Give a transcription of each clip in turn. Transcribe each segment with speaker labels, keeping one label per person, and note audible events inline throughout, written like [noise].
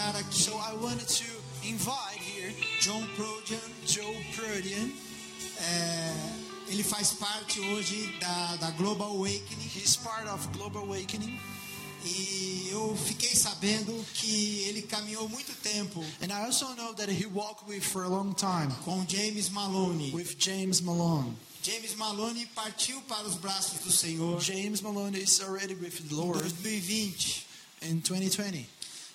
Speaker 1: convidar aqui
Speaker 2: So I wanted to invite here
Speaker 1: John Prodian.
Speaker 2: Joe Prodian.
Speaker 1: É, ele faz parte hoje da, da Global Awakening
Speaker 2: He's part of Global Awakening.
Speaker 1: e eu fiquei sabendo que ele caminhou muito tempo
Speaker 2: And I also know that he walked with for a long time
Speaker 1: com James Maloney.
Speaker 2: with James Malone.
Speaker 1: James Maloney partiu para os braços do Senhor
Speaker 2: James Malone is already with the
Speaker 1: em
Speaker 2: Lord
Speaker 1: 2020.
Speaker 2: in 2020.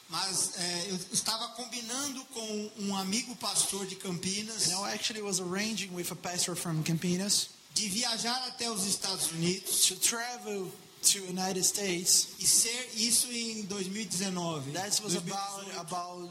Speaker 1: Mas é, eu estava combinando com um amigo pastor de Campinas
Speaker 2: And I actually was arranging with a pastor from Campinas
Speaker 1: de viajar até os Estados Unidos
Speaker 2: to travel to United States.
Speaker 1: e ser isso em 2019.
Speaker 2: That was
Speaker 1: 2018.
Speaker 2: about about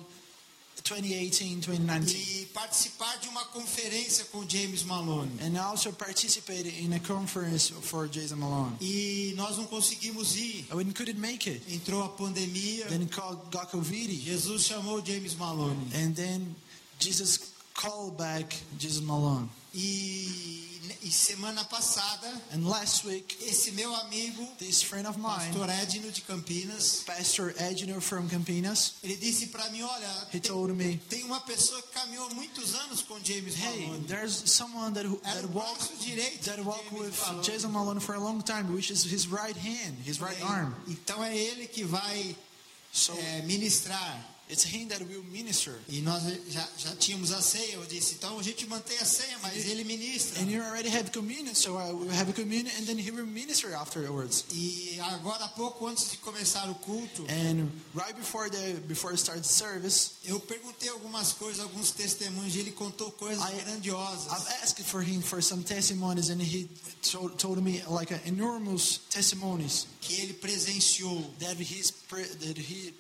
Speaker 2: 2018, 2019.
Speaker 1: e participar de uma conferência com James Malone.
Speaker 2: And also participated in a conference for Jason Malone.
Speaker 1: E nós não conseguimos ir.
Speaker 2: And we couldn't make it.
Speaker 1: Entrou a pandemia.
Speaker 2: Then called got COVID.
Speaker 1: Jesus chamou James Malone.
Speaker 2: And then Jesus called back Jesus Malone.
Speaker 1: E, e semana passada,
Speaker 2: And last week,
Speaker 1: esse meu amigo,
Speaker 2: this friend of mine,
Speaker 1: pastor Edno de Campinas,
Speaker 2: Pastor Edino from Campinas,
Speaker 1: ele disse para mim, olha,
Speaker 2: he
Speaker 1: tem,
Speaker 2: told me,
Speaker 1: tem uma pessoa que caminhou muitos anos com James
Speaker 2: "Hey,
Speaker 1: Malone.
Speaker 2: there's someone that who, that walked
Speaker 1: direito
Speaker 2: that walked with
Speaker 1: Malone.
Speaker 2: Jason Malone for a long time, which is his right hand, his right arm.
Speaker 1: Então é ele que vai
Speaker 2: So
Speaker 1: é, ministrar.
Speaker 2: It's him that will minister.
Speaker 1: E nós já, já tínhamos a ceia. Eu disse, então a gente mantém a ceia, mas ele ministra.
Speaker 2: And you already have communion, so I will have communion, and then he will minister afterwards.
Speaker 1: E agora há pouco antes de começar o culto,
Speaker 2: And right before the before start the service,
Speaker 1: eu perguntei algumas coisas, alguns testemunhos, e ele contou coisas
Speaker 2: I-
Speaker 1: grandiosas.
Speaker 2: I've asked for him for some testimonies, and he told, told me like enormous testimonies
Speaker 1: que ele presenciou,
Speaker 2: that he's pre- that he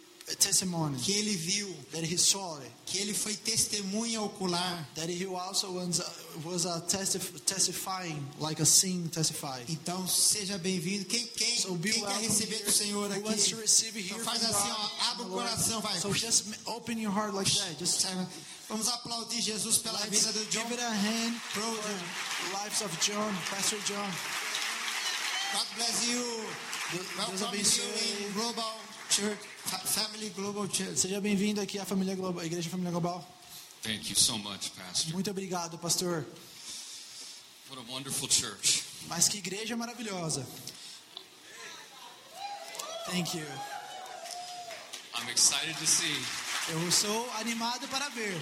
Speaker 1: que ele viu,
Speaker 2: that he saw it,
Speaker 1: que ele foi testemunha ocular.
Speaker 2: that he also was was uh, testif- testifying like a scene testified.
Speaker 1: Então seja bem-vindo. Quem, quem,
Speaker 2: So
Speaker 1: quem quer receber do Senhor
Speaker 2: Who wants to
Speaker 1: aqui?
Speaker 2: receive
Speaker 1: Então
Speaker 2: here
Speaker 1: faz
Speaker 2: from
Speaker 1: assim, ó, abre o coração, vai.
Speaker 2: So just open your heart like that. Just?
Speaker 1: Vamos aplaudir Jesus pela
Speaker 2: let's
Speaker 1: vida do John
Speaker 2: give it a hand
Speaker 1: Prodian.
Speaker 2: the lives of John, Pastor John.
Speaker 1: God bless you.
Speaker 2: Deus
Speaker 1: Welcome
Speaker 2: abençoe.
Speaker 1: you in Global Church, Fa- Family Global Church.
Speaker 2: Seja bem-vindo aqui à família global, à Igreja Família Global.
Speaker 3: Thank you so much, Pastor.
Speaker 2: Muito obrigado, pastor.
Speaker 3: What a wonderful church.
Speaker 2: Mas que igreja maravilhosa. Thank you.
Speaker 3: I'm excited to see
Speaker 2: Eu sou animado para ver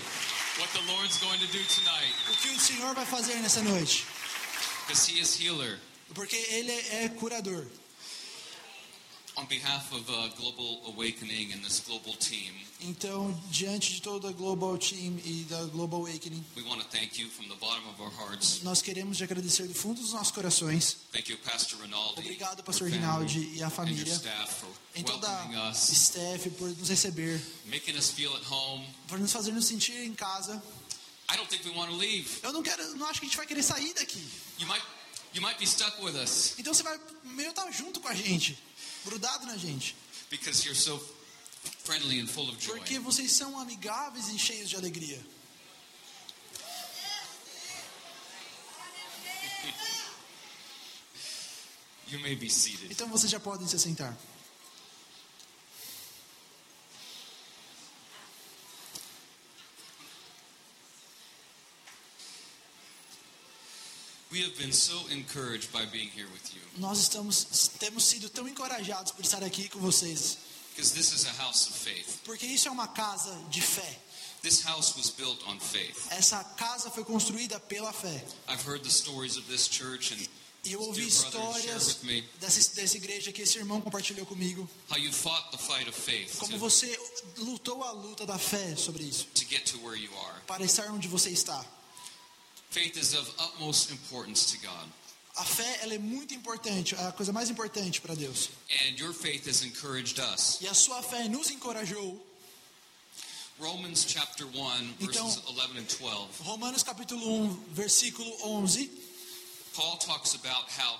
Speaker 3: what the Lord's going to do tonight
Speaker 2: o que o Senhor vai fazer nessa noite,
Speaker 3: because He is healer.
Speaker 2: porque Ele é curador.
Speaker 3: On behalf of uh, Global Awakening and this global team,
Speaker 2: Então, diante de toda a Global Team e da Global Awakening,
Speaker 3: we want to thank you from the bottom of our hearts.
Speaker 2: nós queremos te agradecer do fundo dos nossos corações.
Speaker 3: Thank you, Pastor Rinaldi,
Speaker 2: Obrigado, Pastor Rinaldi e a
Speaker 3: and your
Speaker 2: família,
Speaker 3: staff for
Speaker 2: em toda a staff por nos receber,
Speaker 3: making us feel at home.
Speaker 2: por nos fazer nos sentir em casa.
Speaker 3: I don't think we want to leave.
Speaker 2: Eu não quero, não acho que a gente vai querer sair daqui.
Speaker 3: You might, you might be stuck with us
Speaker 2: Então você vai meio estar junto com a gente, grudado na gente,
Speaker 3: because you're so friendly and full of joy.
Speaker 2: porque vocês são amigáveis e cheios de alegria. [laughs]
Speaker 3: You may be seated.
Speaker 2: Então vocês já podem se sentar.
Speaker 3: We have been so encouraged by being here with you
Speaker 2: Nós estamos temos sido tão encorajados por estar aqui com vocês,
Speaker 3: because this is a house of faith.
Speaker 2: porque isso é uma casa de fé.
Speaker 3: This house was built on faith.
Speaker 2: Essa casa foi construída pela fé.
Speaker 3: I've heard the stories of this church and
Speaker 2: E eu ouvi histórias dessa, dessa igreja que esse irmão compartilhou comigo.
Speaker 3: how you fought the fight of faith
Speaker 2: Como
Speaker 3: to,
Speaker 2: você lutou a luta da fé sobre isso,
Speaker 3: to get to where you are.
Speaker 2: para estar onde você está.
Speaker 3: Faith is of utmost importance to God,
Speaker 2: A fé ela é muito importante, é a coisa mais importante para Deus.
Speaker 3: and your faith has encouraged us.
Speaker 2: E a sua fé nos encorajou.
Speaker 3: Romans chapter 1,
Speaker 2: Então-
Speaker 3: verses 11 and 12.
Speaker 2: Romanos capítulo 1, versículo 11,
Speaker 3: Paul talks about how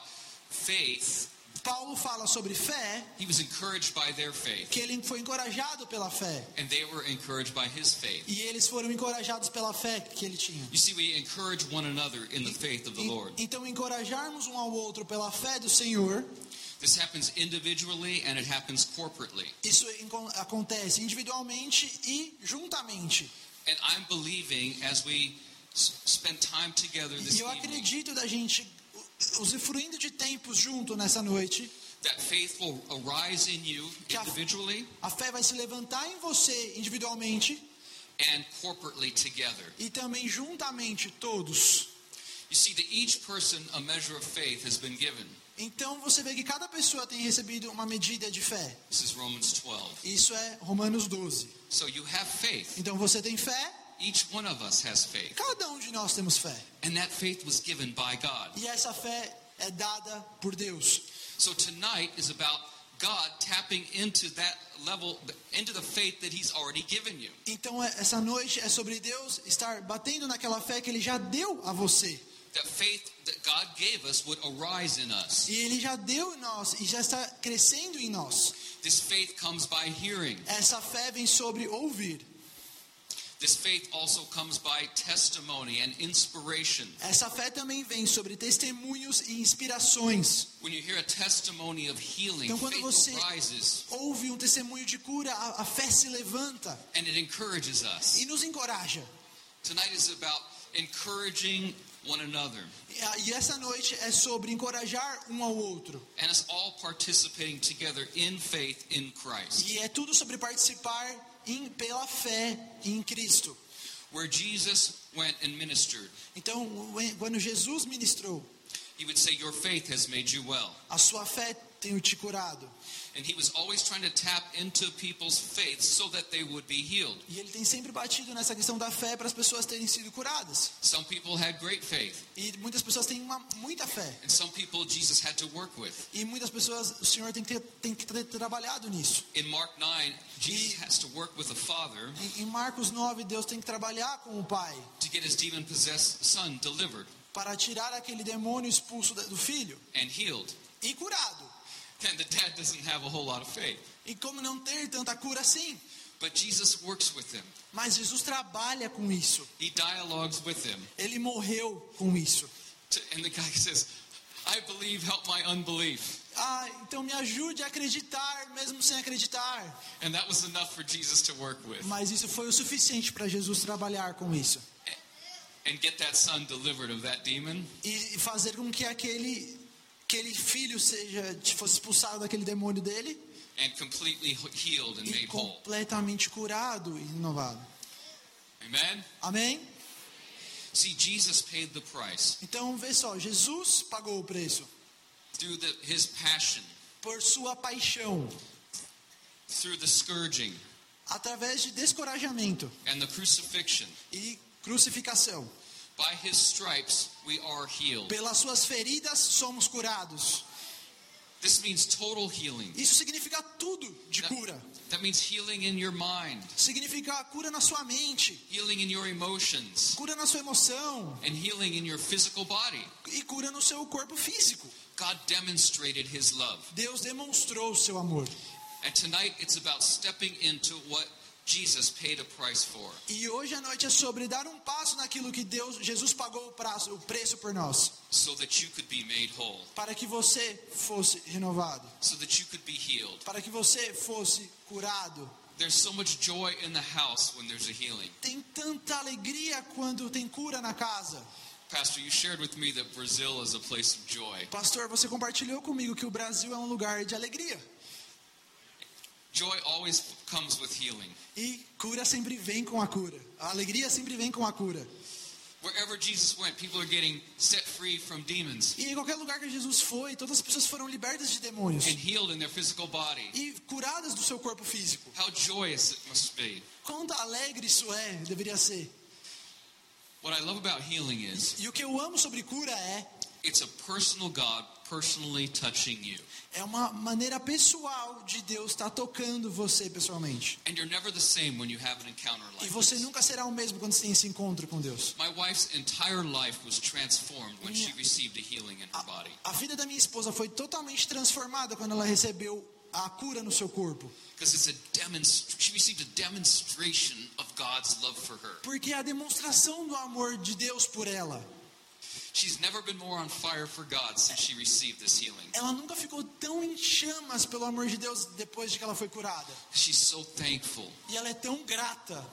Speaker 3: faith,
Speaker 2: Paulo fala sobre fé,
Speaker 3: he was encouraged by their faith,
Speaker 2: que ele foi encorajado pela fé.
Speaker 3: and they were encouraged by his faith.
Speaker 2: E eles foram encorajados pela fé que ele tinha.
Speaker 3: You see, we encourage one another in the faith of the
Speaker 2: E-
Speaker 3: Lord.
Speaker 2: Então, encorajarmos um ao outro pela fé do Senhor,
Speaker 3: This happens individually and it happens corporately.
Speaker 2: Isso acontece individualmente e juntamente.
Speaker 3: And I'm believing as we spend time together
Speaker 2: E
Speaker 3: this
Speaker 2: eu
Speaker 3: evening
Speaker 2: acredito da gente usufruindo de tempos junto nessa noite,
Speaker 3: that faith will arise in you
Speaker 2: Que a-
Speaker 3: individually
Speaker 2: a fé vai se levantar em você individualmente
Speaker 3: and corporately together.
Speaker 2: e também juntamente todos.
Speaker 3: You see, to each person, a measure of faith has been given.
Speaker 2: Então você vê que cada pessoa tem recebido uma medida de fé.
Speaker 3: This is Romans 12.
Speaker 2: Isso é Romanos 12.
Speaker 3: So you have faith.
Speaker 2: Então você tem fé,
Speaker 3: Each one of us has faith.
Speaker 2: cada um de nós temos fé.
Speaker 3: And that faith was given by God.
Speaker 2: E essa fé é dada por Deus.
Speaker 3: So tonight is about God tapping into that level, into the faith that He's already given you.
Speaker 2: Então é- essa noite é sobre Deus estar batendo naquela fé que Ele já deu a você.
Speaker 3: That faith that God gave us would arise in us.
Speaker 2: E Ele já deu em nós e já está crescendo em nós.
Speaker 3: This faith comes by hearing.
Speaker 2: Essa fé vem sobre ouvir. Essa fé também vem sobre testemunhos e inspirações.
Speaker 3: When you hear a testimony of healing,
Speaker 2: Então, quando você- Ouve um testemunho de cura, a, fé se levanta
Speaker 3: and it encourages us.
Speaker 2: e nos encoraja.
Speaker 3: Tonight is about encouraging one another
Speaker 2: E, essa noite é sobre encorajar um ao outro.
Speaker 3: and us all participating together in faith in Christ.
Speaker 2: E é tudo sobre participar em, pela fé em Cristo.
Speaker 3: Where Jesus went and ministered,
Speaker 2: Então, quando Jesus ministrou,
Speaker 3: he would say, Your faith has made you well.
Speaker 2: a sua fé tem te curado.
Speaker 3: And he was always trying to tap into people's faith so that they would be healed.
Speaker 2: E ele tem sempre batido nessa questão da fé para as pessoas terem sido curadas.
Speaker 3: Some people had great faith,
Speaker 2: E muitas pessoas têm uma, muita fé.
Speaker 3: and some people Jesus had to work with.
Speaker 2: E muitas pessoas, o Senhor tem que ter, tem que ter trabalhado nisso.
Speaker 3: In Mark 9, Jesus has to work with the Father
Speaker 2: Em, em Marcos 9, Deus tem que trabalhar com o Pai
Speaker 3: to get his demon possessed son delivered
Speaker 2: para tirar aquele demônio expulso do filho
Speaker 3: and healed.
Speaker 2: e curado.
Speaker 3: And the dad doesn't have a whole lot of faith.
Speaker 2: E como não ter tanta cura assim?
Speaker 3: But Jesus works with him,
Speaker 2: Mas Jesus trabalha com isso.
Speaker 3: he dialogues with him.
Speaker 2: Ele morreu com isso.
Speaker 3: And the guy says, I believe, help my unbelief.
Speaker 2: Ah, então me ajude a acreditar, mesmo sem acreditar.
Speaker 3: And that was enough for Jesus to work with
Speaker 2: Mas isso foi o suficiente para Jesus trabalhar com isso.
Speaker 3: and get that son delivered of that demon.
Speaker 2: E fazer com que aquele, aquele filho seja fosse expulsado daquele demônio dele
Speaker 3: and completely healed and
Speaker 2: e
Speaker 3: made whole.
Speaker 2: completamente curado e renovado.
Speaker 3: Amen?
Speaker 2: Amém?
Speaker 3: See, Jesus paid the price
Speaker 2: Então vê só, Jesus pagou o preço
Speaker 3: through the, his passion,
Speaker 2: por sua paixão,
Speaker 3: through the scourging
Speaker 2: através de descorajamento
Speaker 3: and the crucifixion.
Speaker 2: e crucificação.
Speaker 3: By his stripes, we are healed.
Speaker 2: Pelas suas feridas somos curados.
Speaker 3: This means total healing.
Speaker 2: Isso significa tudo de
Speaker 3: That,
Speaker 2: cura.
Speaker 3: that means healing in your mind,
Speaker 2: Significa cura na sua mente,
Speaker 3: healing in your emotions,
Speaker 2: cura na sua emoção
Speaker 3: and healing in your physical body.
Speaker 2: e cura no seu corpo físico.
Speaker 3: God demonstrated his love.
Speaker 2: Deus demonstrou o seu amor.
Speaker 3: And tonight it's about stepping into what Jesus paid a price for.
Speaker 2: E hoje à noite é sobre dar um passo naquilo que Deus, Jesus pagou o, prazo, o preço por nós,
Speaker 3: so that you could be made whole,
Speaker 2: para que você fosse renovado,
Speaker 3: so that you could be healed.
Speaker 2: para que você fosse curado.
Speaker 3: There's so much joy in the house when there's a healing.
Speaker 2: Tem tanta alegria quando tem cura na casa.
Speaker 3: Pastor, you shared with me that Brazil is a place of joy.
Speaker 2: Pastor, você compartilhou comigo que o Brasil é um lugar de alegria.
Speaker 3: Joy always comes with healing.
Speaker 2: E cura sempre vem com a cura. A alegria sempre vem com a cura.
Speaker 3: Wherever Jesus went, people are getting set free from demons
Speaker 2: E em qualquer lugar que Jesus foi, todas as pessoas foram libertas de demônios
Speaker 3: and healed in their physical body.
Speaker 2: e curadas do seu corpo físico.
Speaker 3: How joyous it must be.
Speaker 2: Quanto alegre isso é, deveria ser.
Speaker 3: What I love about healing is
Speaker 2: E o que eu amo sobre cura é
Speaker 3: it's a personal God personally touching you.
Speaker 2: É uma maneira pessoal de Deus estar tocando você pessoalmente.
Speaker 3: And you're never the same when you have an encounter
Speaker 2: E
Speaker 3: like
Speaker 2: você
Speaker 3: this.
Speaker 2: nunca será o mesmo quando você tem esse encontro com Deus.
Speaker 3: A
Speaker 2: vida da minha esposa foi totalmente transformada quando ela recebeu a cura no seu corpo.
Speaker 3: Because it's a demonst- she received a demonstration of God's love for her.
Speaker 2: Porque é a demonstração do amor de Deus por ela. Ela nunca ficou tão em chamas pelo amor de Deus depois de que ela foi curada.
Speaker 3: She's so thankful.
Speaker 2: E ela é tão grata.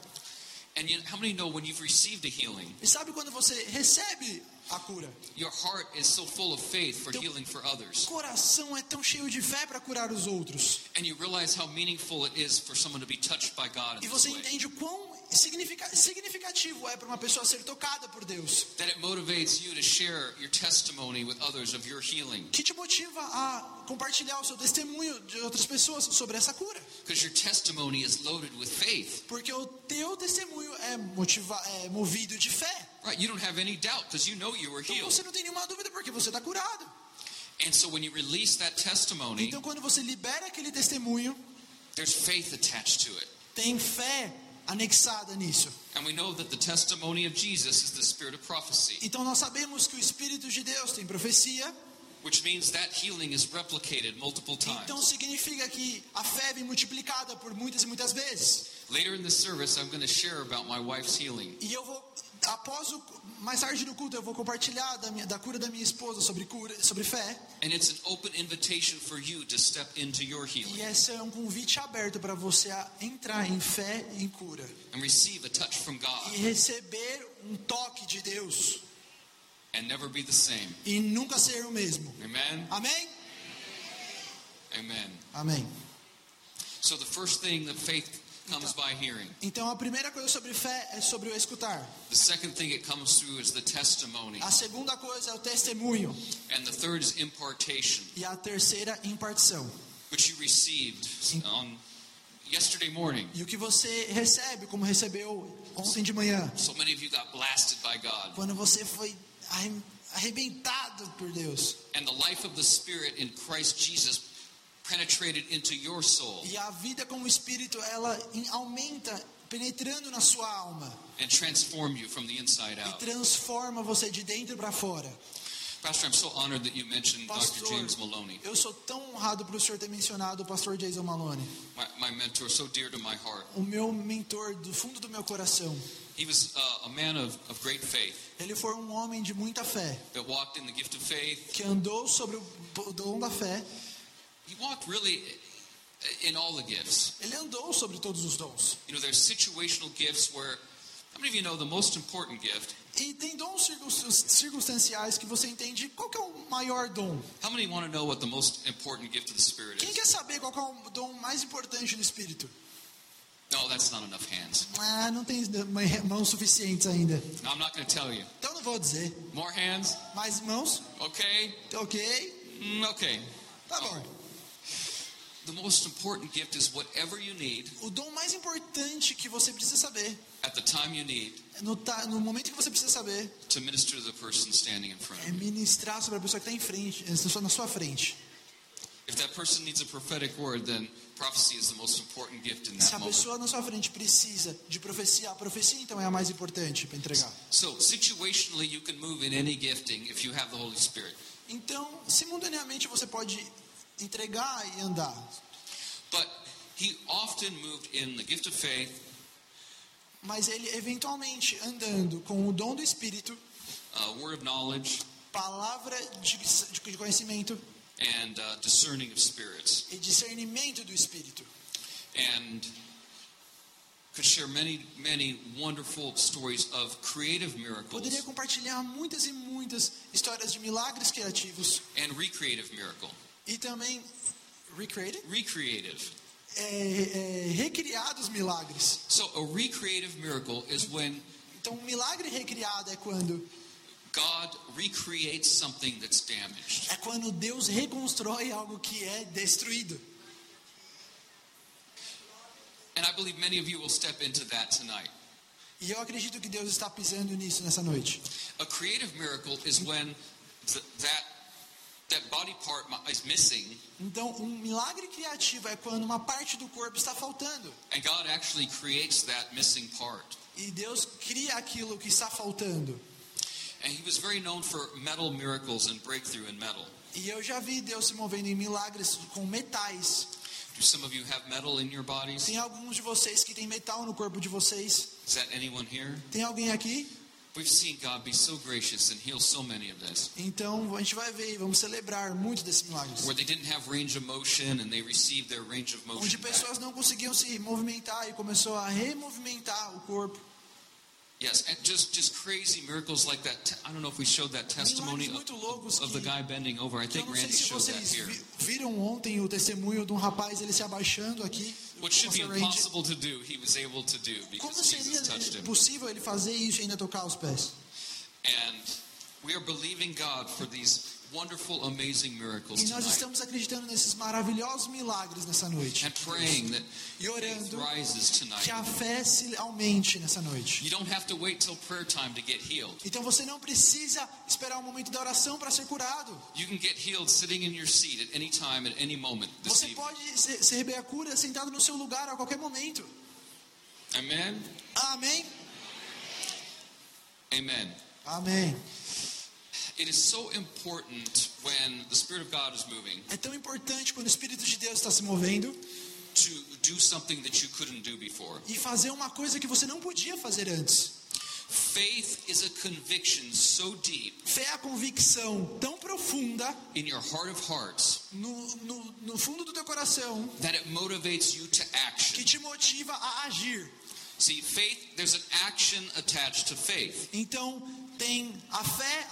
Speaker 3: And you, how many know when you've received a healing,
Speaker 2: E sabe quando você recebe a cura?
Speaker 3: your heart is so full of faith for
Speaker 2: Então-
Speaker 3: healing for others,
Speaker 2: coração é tão cheio de fé para curar os outros.
Speaker 3: and you realize how meaningful it is for someone to be touched by God
Speaker 2: E você entende o quão significativo é para uma pessoa ser tocada por Deus.
Speaker 3: That it motivates you to share your testimony with others of your healing,
Speaker 2: Que te motiva a compartilhar o seu testemunho de outras pessoas sobre essa cura.
Speaker 3: because your testimony is loaded with faith.
Speaker 2: Porque o teu testemunho é, motiva, é movido de fé.
Speaker 3: Right? You don't have any doubt because you know you were
Speaker 2: Então
Speaker 3: healed.
Speaker 2: você não tem nenhuma dúvida porque você está curado.
Speaker 3: And so when you release that testimony,
Speaker 2: Então quando você libera aquele testemunho,
Speaker 3: there's faith attached to it.
Speaker 2: tem fé anexada nisso.
Speaker 3: And we know that the testimony of Jesus is the spirit of prophecy,
Speaker 2: Então nós sabemos que o Espírito de Deus tem profecia,
Speaker 3: which means that healing is replicated multiple
Speaker 2: então
Speaker 3: times.
Speaker 2: significa que a fé vem multiplicada por muitas e muitas vezes.
Speaker 3: Later in the service, I'm going to share about my wife's healing.
Speaker 2: E eu vou, após o, mais tarde no culto, eu vou compartilhar da, minha, da cura da minha esposa sobre cura, sobre fé.
Speaker 3: And it's an open invitation for you to step into your
Speaker 2: E esse é um convite aberto para você entrar em fé e em cura.
Speaker 3: and receive a touch from
Speaker 2: E receber um toque de Deus.
Speaker 3: and never be the same.
Speaker 2: E nunca ser o mesmo.
Speaker 3: Amen?
Speaker 2: Amém?
Speaker 3: Amen.
Speaker 2: Amém.
Speaker 3: So the first thing that faith comes by hearing.
Speaker 2: Então a primeira coisa sobre fé é sobre o escutar.
Speaker 3: The second thing it comes through is the testimony.
Speaker 2: A segunda coisa é o testemunho.
Speaker 3: And the third is impartation,
Speaker 2: E a terceira, impartição.
Speaker 3: which you received on yesterday morning.
Speaker 2: E o que você recebe, como recebeu ontem de manhã.
Speaker 3: So many of you got blasted by God.
Speaker 2: Quando você foi arre- arrebentado por Deus.
Speaker 3: And the life of the Spirit in Christ Jesus penetrated into your soul
Speaker 2: E a vida com o Espírito, ela aumenta, penetrando na sua alma.
Speaker 3: and transformed you from the inside
Speaker 2: E
Speaker 3: out.
Speaker 2: transforma você de dentro para fora.
Speaker 3: Pastor, I'm so honored that you mentioned Dr.
Speaker 2: Pastor,
Speaker 3: James Maloney,
Speaker 2: eu sou tão honrado por o senhor ter mencionado o pastor Jason Maloney.
Speaker 3: my, my mentor, so dear to my heart.
Speaker 2: O meu mentor do fundo do meu coração.
Speaker 3: He was uh, a man of, of great faith
Speaker 2: Ele foi um homem de muita fé,
Speaker 3: that walked in the gift of faith.
Speaker 2: que andou sobre o dom da fé.
Speaker 3: He walked really in all the gifts.
Speaker 2: Ele andou sobre todos os dons.
Speaker 3: You know, there's situational gifts where, how many of you know the most important gift?
Speaker 2: E tem dons circun- circunstanciais que você entende qual que é o maior dom.
Speaker 3: How many want to know what the most important gift of the Spirit
Speaker 2: Quem
Speaker 3: is?
Speaker 2: quer saber qual é o dom mais importante do Espírito?
Speaker 3: No, that's not enough hands.
Speaker 2: Ah, não tem mãos suficientes ainda.
Speaker 3: No, I'm not going to tell you.
Speaker 2: Então não vou dizer.
Speaker 3: More hands?
Speaker 2: Mais mãos?
Speaker 3: Okay.
Speaker 2: Ok.
Speaker 3: Mm, okay.
Speaker 2: Tá bom.
Speaker 3: The most important gift is whatever you need
Speaker 2: O dom mais importante que você precisa saber,
Speaker 3: at the time you need
Speaker 2: no, ta- no momento que você precisa saber,
Speaker 3: to minister to the person standing in front
Speaker 2: é ministrar sobre a pessoa que está em frente, eh, na sua frente.
Speaker 3: If that person needs a prophetic word, then prophecy is the most important gift in
Speaker 2: Se
Speaker 3: that
Speaker 2: a
Speaker 3: moment.
Speaker 2: pessoa na sua frente precisa de profecia, a profecia então é a mais importante para entregar.
Speaker 3: So, situationally, you can move in any gifting if you have the Holy Spirit.
Speaker 2: Então, simultaneamente você pode entregar e andar.
Speaker 3: But he often moved in the gift of faith,
Speaker 2: Mas ele eventualmente andando com o dom do Espírito,
Speaker 3: uh, word of knowledge,
Speaker 2: palavra de, de conhecimento
Speaker 3: and uh, discerning of spirits.
Speaker 2: e discernimento do Espírito.
Speaker 3: And could share many, many wonderful stories of creative miracles
Speaker 2: Poderia compartilhar muitas e muitas histórias de milagres criativos
Speaker 3: and recreative miracle.
Speaker 2: E também recreated,
Speaker 3: Recreative.
Speaker 2: é, é, recriados milagres.
Speaker 3: So, a recreative miracle is when
Speaker 2: Então, um milagre recriado é quando
Speaker 3: God recreates something that's damaged.
Speaker 2: é quando Deus reconstrói algo que é destruído.
Speaker 3: And I believe many of you will step into that tonight.
Speaker 2: E eu acredito que Deus está pisando nisso nessa noite.
Speaker 3: A creative miracle is when th- that
Speaker 2: Então, um milagre criativo é quando uma parte do corpo está faltando
Speaker 3: and God actually creates that missing part.
Speaker 2: e Deus cria aquilo que está faltando.
Speaker 3: And he was very known for metal miracles and breakthrough in metal.
Speaker 2: E eu já vi Deus se movendo em milagres com metais.
Speaker 3: Do some of you have metal in your bodies?
Speaker 2: Tem alguns de vocês que tem metal no corpo de vocês.
Speaker 3: Is that anyone here?
Speaker 2: Tem alguém aqui?
Speaker 3: We've seen God be so gracious and heal so many of this.
Speaker 2: Então a gente vai ver, vamos celebrar muito desses milagres.
Speaker 3: Where they didn't have range of motion and they received their range of
Speaker 2: Onde pessoas não conseguiam se movimentar e começou a removimentar o corpo.
Speaker 3: Yes, and just just crazy miracles like that. I don't know if we showed that testimony of, of the guy bending over. I think Randy showed that here.
Speaker 2: vi- viram ontem o testemunho de um rapaz ele se abaixando aqui.
Speaker 3: What should be impossible to do, he was able to do
Speaker 2: Como
Speaker 3: because
Speaker 2: seria
Speaker 3: Jesus touched him.
Speaker 2: possível ele fazer isso e ainda tocar os pés?
Speaker 3: And we are believing God for these wonderful, amazing miracles
Speaker 2: E nós estamos acreditando nesses maravilhosos milagres nessa noite.
Speaker 3: And praying that
Speaker 2: E orando
Speaker 3: rises tonight.
Speaker 2: que a fé se aumente nessa noite.
Speaker 3: You don't have to wait till prayer time to get healed.
Speaker 2: Então você não precisa esperar o momento da oração para ser curado.
Speaker 3: You can get healed sitting in your seat at any time, at any moment this
Speaker 2: Você
Speaker 3: evening.
Speaker 2: pode se- receber a cura sentado no seu lugar a qualquer momento.
Speaker 3: Amen?
Speaker 2: Amém?
Speaker 3: Amen.
Speaker 2: Amém. É tão importante quando o Espírito de Deus está se movendo
Speaker 3: to do something that you couldn't do before.
Speaker 2: e fazer uma coisa que você não podia fazer antes.
Speaker 3: Faith is a conviction so deep
Speaker 2: Fé é a convicção tão profunda
Speaker 3: in your heart of hearts
Speaker 2: no, no, no fundo do teu coração
Speaker 3: that it motivates you to
Speaker 2: que
Speaker 3: action.
Speaker 2: te motiva a agir.
Speaker 3: See, faith, there's an action attached to faith.
Speaker 2: Então tem a fé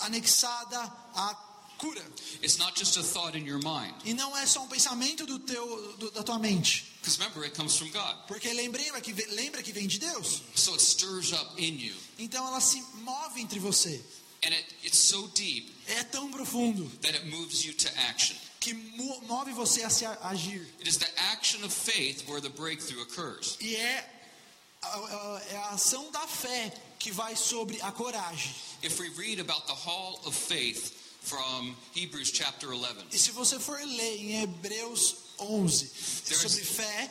Speaker 2: anexada à cura.
Speaker 3: It's not just a thought in your mind.
Speaker 2: E não é só um pensamento do teu, do- da tua mente.
Speaker 3: Because remember, it comes from God.
Speaker 2: Porque lembra que, ve- lembra que vem de Deus.
Speaker 3: So it stirs up in you.
Speaker 2: Então ela se move entre você.
Speaker 3: And it, it's so deep
Speaker 2: É tão profundo
Speaker 3: that it moves you to action.
Speaker 2: que mo- move você a se agir.
Speaker 3: It is the action of faith where the breakthrough occurs.
Speaker 2: E é é a ação da fé que vai sobre a coragem.
Speaker 3: If we read about the hall of faith from Hebrews chapter 11,
Speaker 2: E se você for ler em Hebreus 11
Speaker 3: There's-
Speaker 2: sobre fé,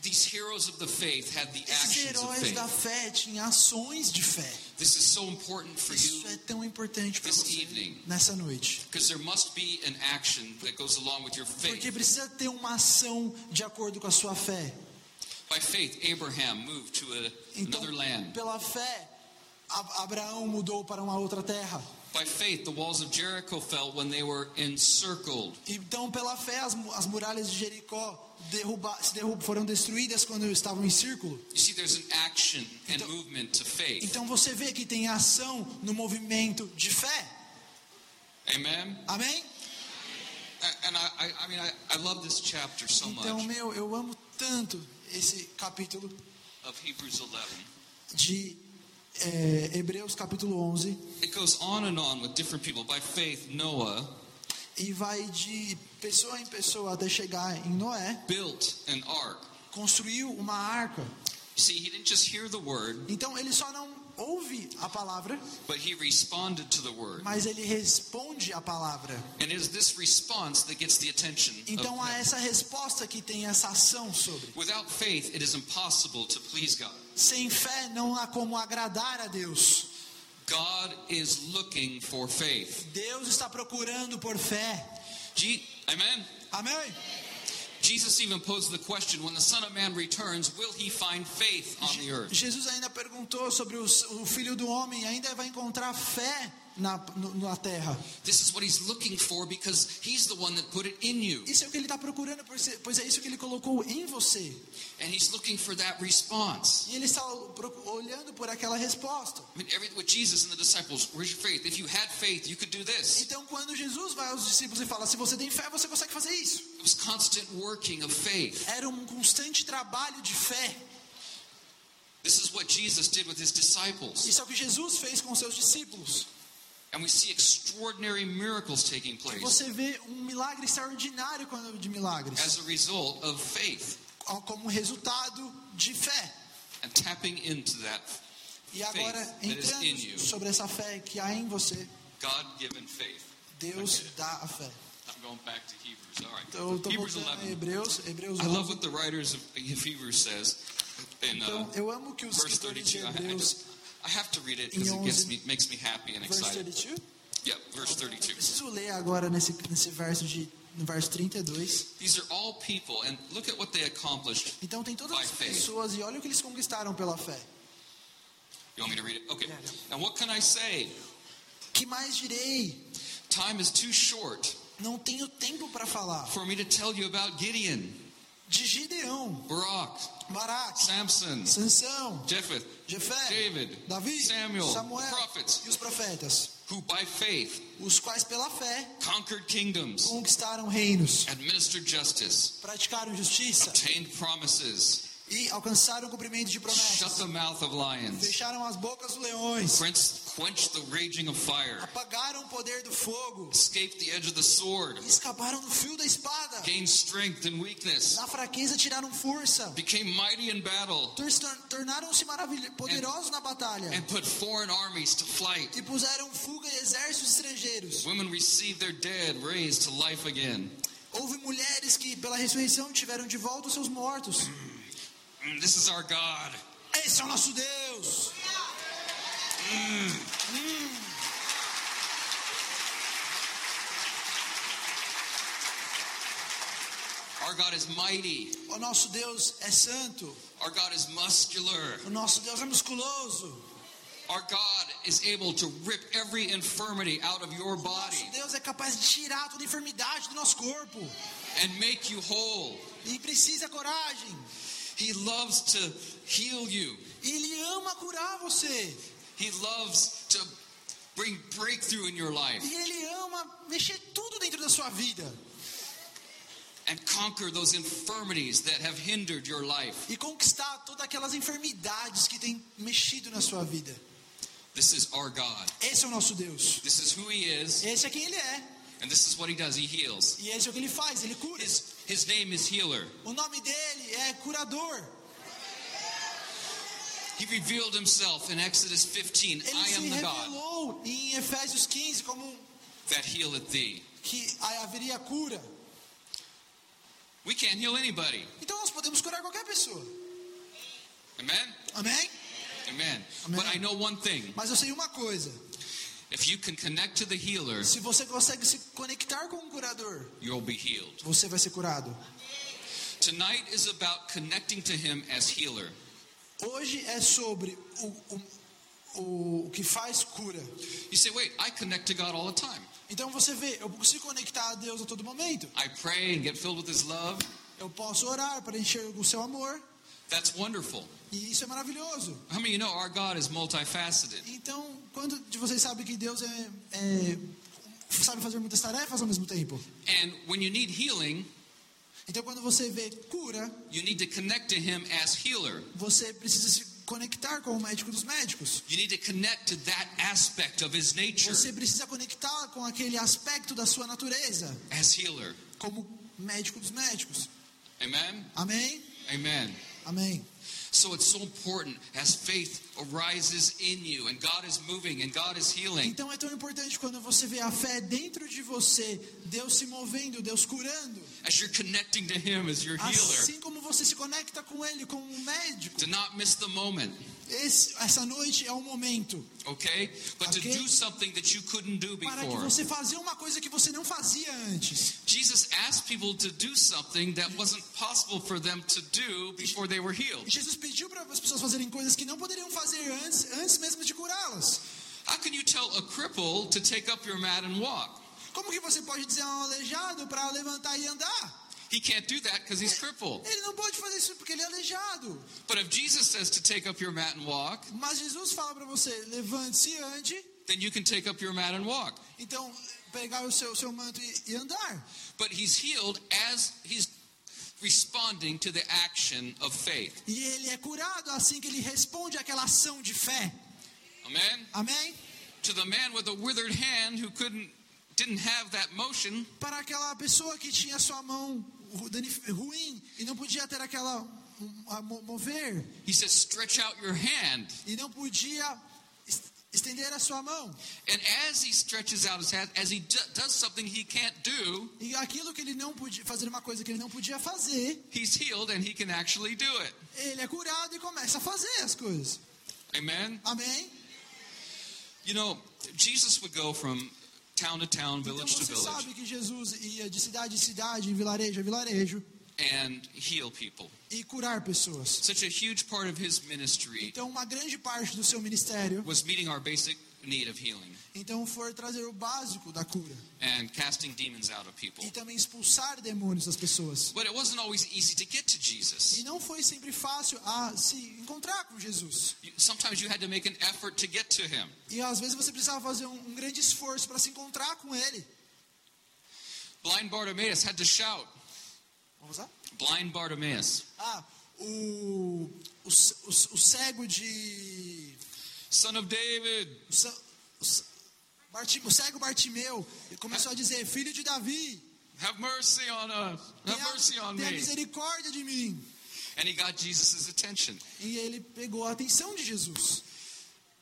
Speaker 3: these heroes of the faith had the actions of
Speaker 2: heróis da
Speaker 3: faith.
Speaker 2: fé tinham ações de fé.
Speaker 3: This is so important for
Speaker 2: Isso
Speaker 3: you
Speaker 2: é tão importante para
Speaker 3: this
Speaker 2: você
Speaker 3: evening.
Speaker 2: nessa noite.
Speaker 3: because there must be an action that goes along with your
Speaker 2: Porque
Speaker 3: faith.
Speaker 2: precisa ter uma ação de acordo com a sua fé.
Speaker 3: By faith, Abraham moved to a,
Speaker 2: Então,
Speaker 3: another land.
Speaker 2: pela fé, Abraão mudou para uma outra terra.
Speaker 3: By faith, the walls of Jericho fell when they were encircled.
Speaker 2: Então, pela fé, as, as muralhas de Jericó derruba, se derrub, foram destruídas quando estavam em círculo.
Speaker 3: You see, there's an action and
Speaker 2: Então-
Speaker 3: movement to faith.
Speaker 2: Então, você vê que tem ação no movimento de fé.
Speaker 3: Amen?
Speaker 2: Amém?
Speaker 3: A- And I, I, I mean, I, I love this chapter so
Speaker 2: Então, meu, eu amo tanto esse capítulo
Speaker 3: of Hebrews 11.
Speaker 2: de é, Hebreus, capítulo 11.
Speaker 3: It goes on and on with different people. By faith, Noah
Speaker 2: E vai de pessoa em pessoa até chegar em Noé.
Speaker 3: built an ark.
Speaker 2: Construiu uma arca.
Speaker 3: See, he didn't just hear the word,
Speaker 2: Então, ele só não ouve a palavra,
Speaker 3: but he responded to the word.
Speaker 2: mas ele responde a palavra.
Speaker 3: And it is this response that gets the attention
Speaker 2: Então, há essa resposta que tem essa ação sobre.
Speaker 3: Without faith, it is impossible to please God.
Speaker 2: Sem fé não há como agradar a Deus.
Speaker 3: God is looking for faith.
Speaker 2: Deus está procurando por fé.
Speaker 3: Je- Amen.
Speaker 2: Amém?
Speaker 3: Jesus even posed the question when the Son of Man returns, will he find faith on the earth?
Speaker 2: Jesus ainda perguntou sobre o filho do homem, ainda vai encontrar fé na, na terra.
Speaker 3: This is what he's looking for because he's the one that put it in you.
Speaker 2: Isso é o que ele está procurando, pois é- isso que ele colocou em você.
Speaker 3: And he's looking for that response.
Speaker 2: E ele está olhando por aquela resposta.
Speaker 3: I mean, every, with Jesus and the disciples, where's your faith? If you had faith, you could do this.
Speaker 2: Então, quando Jesus vai aos discípulos e fala: Se você tem fé, você consegue fazer isso.
Speaker 3: It was constant working of faith.
Speaker 2: Era um constante trabalho de fé.
Speaker 3: This is what Jesus did with his disciples.
Speaker 2: Isso é o que Jesus fez com seus discípulos.
Speaker 3: And we see extraordinary miracles taking place
Speaker 2: Você vê um milagre extraordinário quando- de milagres,
Speaker 3: as a result of faith
Speaker 2: como resultado de fé.
Speaker 3: and tapping into that
Speaker 2: E agora,
Speaker 3: Faith that is in you.
Speaker 2: entrando sobre essa fé que há em você,
Speaker 3: God given faith.
Speaker 2: Deus dá a fé.
Speaker 3: I'm going back to Hebrews. All right.
Speaker 2: Então, eu estou
Speaker 3: Hebrews
Speaker 2: voltando a
Speaker 3: 11.
Speaker 2: Hebreus, Hebreus
Speaker 3: I love
Speaker 2: 11.
Speaker 3: what the writers of Hebrews says in uh,
Speaker 2: Então, eu amo que os escritores de
Speaker 3: 32. I, I,
Speaker 2: Hebreus,
Speaker 3: I have to read it because it gets me, makes me happy and
Speaker 2: verse
Speaker 3: excited.
Speaker 2: 32,
Speaker 3: Yeah, verse 32.
Speaker 2: preciso ler agora nesse, nesse verso de no verso 32.
Speaker 3: These are all people, and look at what they accomplished.
Speaker 2: Então tem todas as pessoas e olha o que eles conquistaram pela fé.
Speaker 3: You want me to read it? Okay.
Speaker 2: Yeah, yeah.
Speaker 3: And what can I say?
Speaker 2: Que mais direi?
Speaker 3: Time is too short
Speaker 2: Não tenho tempo para falar.
Speaker 3: for me to tell you about Gideon,
Speaker 2: De Gideão,
Speaker 3: Barak,
Speaker 2: Baraque,
Speaker 3: Samson,
Speaker 2: Sansão,
Speaker 3: Jephthah,
Speaker 2: Jefé,
Speaker 3: David,
Speaker 2: Davi,
Speaker 3: Samuel,
Speaker 2: Samuel
Speaker 3: prophets.
Speaker 2: e os profetas,
Speaker 3: who by faith
Speaker 2: os quais pela fé
Speaker 3: conquered kingdoms,
Speaker 2: conquistaram reinos,
Speaker 3: administered justice,
Speaker 2: praticaram justiça
Speaker 3: obtained promises,
Speaker 2: e alcançaram o cumprimento de
Speaker 3: shut
Speaker 2: promessas.
Speaker 3: the mouth of lions,
Speaker 2: Fecharam as bocas dos leões,
Speaker 3: quenched, quenched the raging of fire,
Speaker 2: apagaram o poder do fogo,
Speaker 3: escaped the edge of the sword,
Speaker 2: escaparam do fio da espada.
Speaker 3: gained strength in weakness,
Speaker 2: Na fraqueza tiraram força,
Speaker 3: became mighty in battle,
Speaker 2: tor- tornaram-se poderosos na batalha
Speaker 3: and put foreign armies to flight.
Speaker 2: e puseram fuga em exércitos estrangeiros.
Speaker 3: Women received their dead raised to life again.
Speaker 2: Houve mulheres que, pela ressurreição, tiveram de volta os seus mortos.
Speaker 3: Mm, This is our God.
Speaker 2: Esse é o nosso Deus.
Speaker 3: Our God is mighty.
Speaker 2: O nosso Deus é santo.
Speaker 3: Our God is muscular.
Speaker 2: O nosso Deus é musculoso.
Speaker 3: Our God is able to rip every infirmity out of your
Speaker 2: Nosso
Speaker 3: body
Speaker 2: Deus é capaz de tirar toda enfermidade do nosso corpo.
Speaker 3: and make you whole.
Speaker 2: E precisa coragem.
Speaker 3: He loves to heal you.
Speaker 2: Ele ama curar você.
Speaker 3: He loves to bring breakthrough in your life
Speaker 2: E Ele ama mexer tudo dentro da sua vida.
Speaker 3: and conquer those infirmities that have hindered your life.
Speaker 2: E conquistar todas aquelas enfermidades que têm mexido na sua vida.
Speaker 3: This is our God.
Speaker 2: Esse é o nosso Deus.
Speaker 3: This is who He is,
Speaker 2: Esse é quem Ele é.
Speaker 3: and this is what He does. He heals.
Speaker 2: E esse é o que Ele faz. Ele cura.
Speaker 3: His, his name is Healer.
Speaker 2: O nome dele é curador.
Speaker 3: He revealed Himself in Exodus 15
Speaker 2: Ele
Speaker 3: I
Speaker 2: se
Speaker 3: am the God
Speaker 2: revelou em Efésios 15 como
Speaker 3: that healeth thee.
Speaker 2: que haveria cura.
Speaker 3: We can't heal anybody.
Speaker 2: Então nós podemos curar qualquer pessoa.
Speaker 3: Amen?
Speaker 2: Amém?
Speaker 3: Amen.
Speaker 2: Amen.
Speaker 3: But I know one thing.
Speaker 2: Mas eu sei uma coisa.
Speaker 3: Healer,
Speaker 2: Se você consegue se conectar com o curador,
Speaker 3: you'll be healed.
Speaker 2: você vai ser curado.
Speaker 3: Tonight is about connecting to Him as healer.
Speaker 2: Hoje é sobre o, o, o que faz cura.
Speaker 3: You say, wait, I connect to God all the time.
Speaker 2: Então você vê, eu consigo conectar a Deus a todo momento.
Speaker 3: I pray and get filled with His love.
Speaker 2: Eu posso orar para encher o seu amor.
Speaker 3: That's wonderful.
Speaker 2: E isso é maravilhoso.
Speaker 3: Many of you know our God is multifaceted?
Speaker 2: Então, quando de vocês sabem que Deus é, é- sabe fazer muitas tarefas ao mesmo tempo?
Speaker 3: And when you need healing,
Speaker 2: Então, quando você vê cura,
Speaker 3: you need to connect to Him as healer.
Speaker 2: você precisa se conectar com o médico dos médicos.
Speaker 3: You need to connect to that aspect of His nature
Speaker 2: Você precisa conectar com aquele aspecto da sua natureza,
Speaker 3: as healer.
Speaker 2: como médico dos médicos.
Speaker 3: Amen?
Speaker 2: Amém?
Speaker 3: Amen.
Speaker 2: Amém.
Speaker 3: So it's so important as faith arises in you and God is moving and God is healing.
Speaker 2: Então é tão importante quando você vê a fé dentro de você, Deus se movendo, Deus curando.
Speaker 3: As you're connecting to Him as your healer.
Speaker 2: Assim como você se conecta com Ele, com o médico.
Speaker 3: To not miss the moment,
Speaker 2: Esse- essa noite é o momento
Speaker 3: okay? But to
Speaker 2: Okay.
Speaker 3: do something that you couldn't do
Speaker 2: para que
Speaker 3: before.
Speaker 2: você fazer uma coisa que você não fazia antes.
Speaker 3: Jesus asked people to do something that wasn't possible for them to do before they were healed.
Speaker 2: Jesus pediu para as pessoas fazerem coisas que não poderiam fazer antes, antes mesmo de curá-las.
Speaker 3: How can you tell a cripple to take up your mat and walk?
Speaker 2: Como que você pode dizer a um aleijado para levantar e andar?
Speaker 3: He can't do that because he's crippled.
Speaker 2: Ele não pode fazer isso porque ele é aleijado.
Speaker 3: But if Jesus says to take up your mat and walk,
Speaker 2: Mas Jesus fala para você, levante-se e ande.
Speaker 3: then you can take up your mat and walk.
Speaker 2: Então, pegar o seu, seu manto e, e andar.
Speaker 3: But he's healed as he's responding to the action of faith.
Speaker 2: E ele é curado assim que ele responde àquela ação de fé.
Speaker 3: Amen.
Speaker 2: Amém?
Speaker 3: To the man with a withered hand who couldn't didn't have that motion,
Speaker 2: Para aquela pessoa que tinha sua mão ruim e não podia ter aquela mover
Speaker 3: he says, "Stretch out your hand."
Speaker 2: e não podia es- estender a sua mão.
Speaker 3: And as he stretches out his hand, as he do- does something he can't do,
Speaker 2: E aquilo que ele não podia fazer uma coisa que ele não podia fazer,
Speaker 3: he's healed and he can actually do it.
Speaker 2: ele é curado e começa a fazer as coisas.
Speaker 3: Amen.
Speaker 2: Amém?
Speaker 3: You know, Jesus would go from town to town,
Speaker 2: Então
Speaker 3: village to
Speaker 2: você
Speaker 3: village,
Speaker 2: sabe que Jesus ia de cidade em cidade, em vilarejo a vilarejo,
Speaker 3: and heal people.
Speaker 2: e curar pessoas.
Speaker 3: Such a huge part of his ministry
Speaker 2: Então, uma grande parte do seu ministério,
Speaker 3: was meeting our basic need of healing
Speaker 2: então, foi trazer o básico da cura
Speaker 3: and casting demons out of people.
Speaker 2: e também expulsar demônios das pessoas.
Speaker 3: But it wasn't always easy to get to Jesus.
Speaker 2: E não foi sempre fácil a se encontrar com Jesus.
Speaker 3: Sometimes you had to make an effort to get to him.
Speaker 2: E às vezes você precisava fazer um, um grande esforço para se encontrar com Ele.
Speaker 3: Blind Bartimaeus had to shout.
Speaker 2: Vamos lá?
Speaker 3: Blind Bartimaeus,
Speaker 2: Ah, o, o, o, o cego de.
Speaker 3: Son of David,
Speaker 2: O, Bartim- cego Bartimeu começou a dizer: Filho de Davi,
Speaker 3: have mercy on us. Have
Speaker 2: tenha,
Speaker 3: mercy on
Speaker 2: tenha
Speaker 3: me.
Speaker 2: misericórdia de mim.
Speaker 3: And he got Jesus' attention.
Speaker 2: E ele pegou a atenção de Jesus.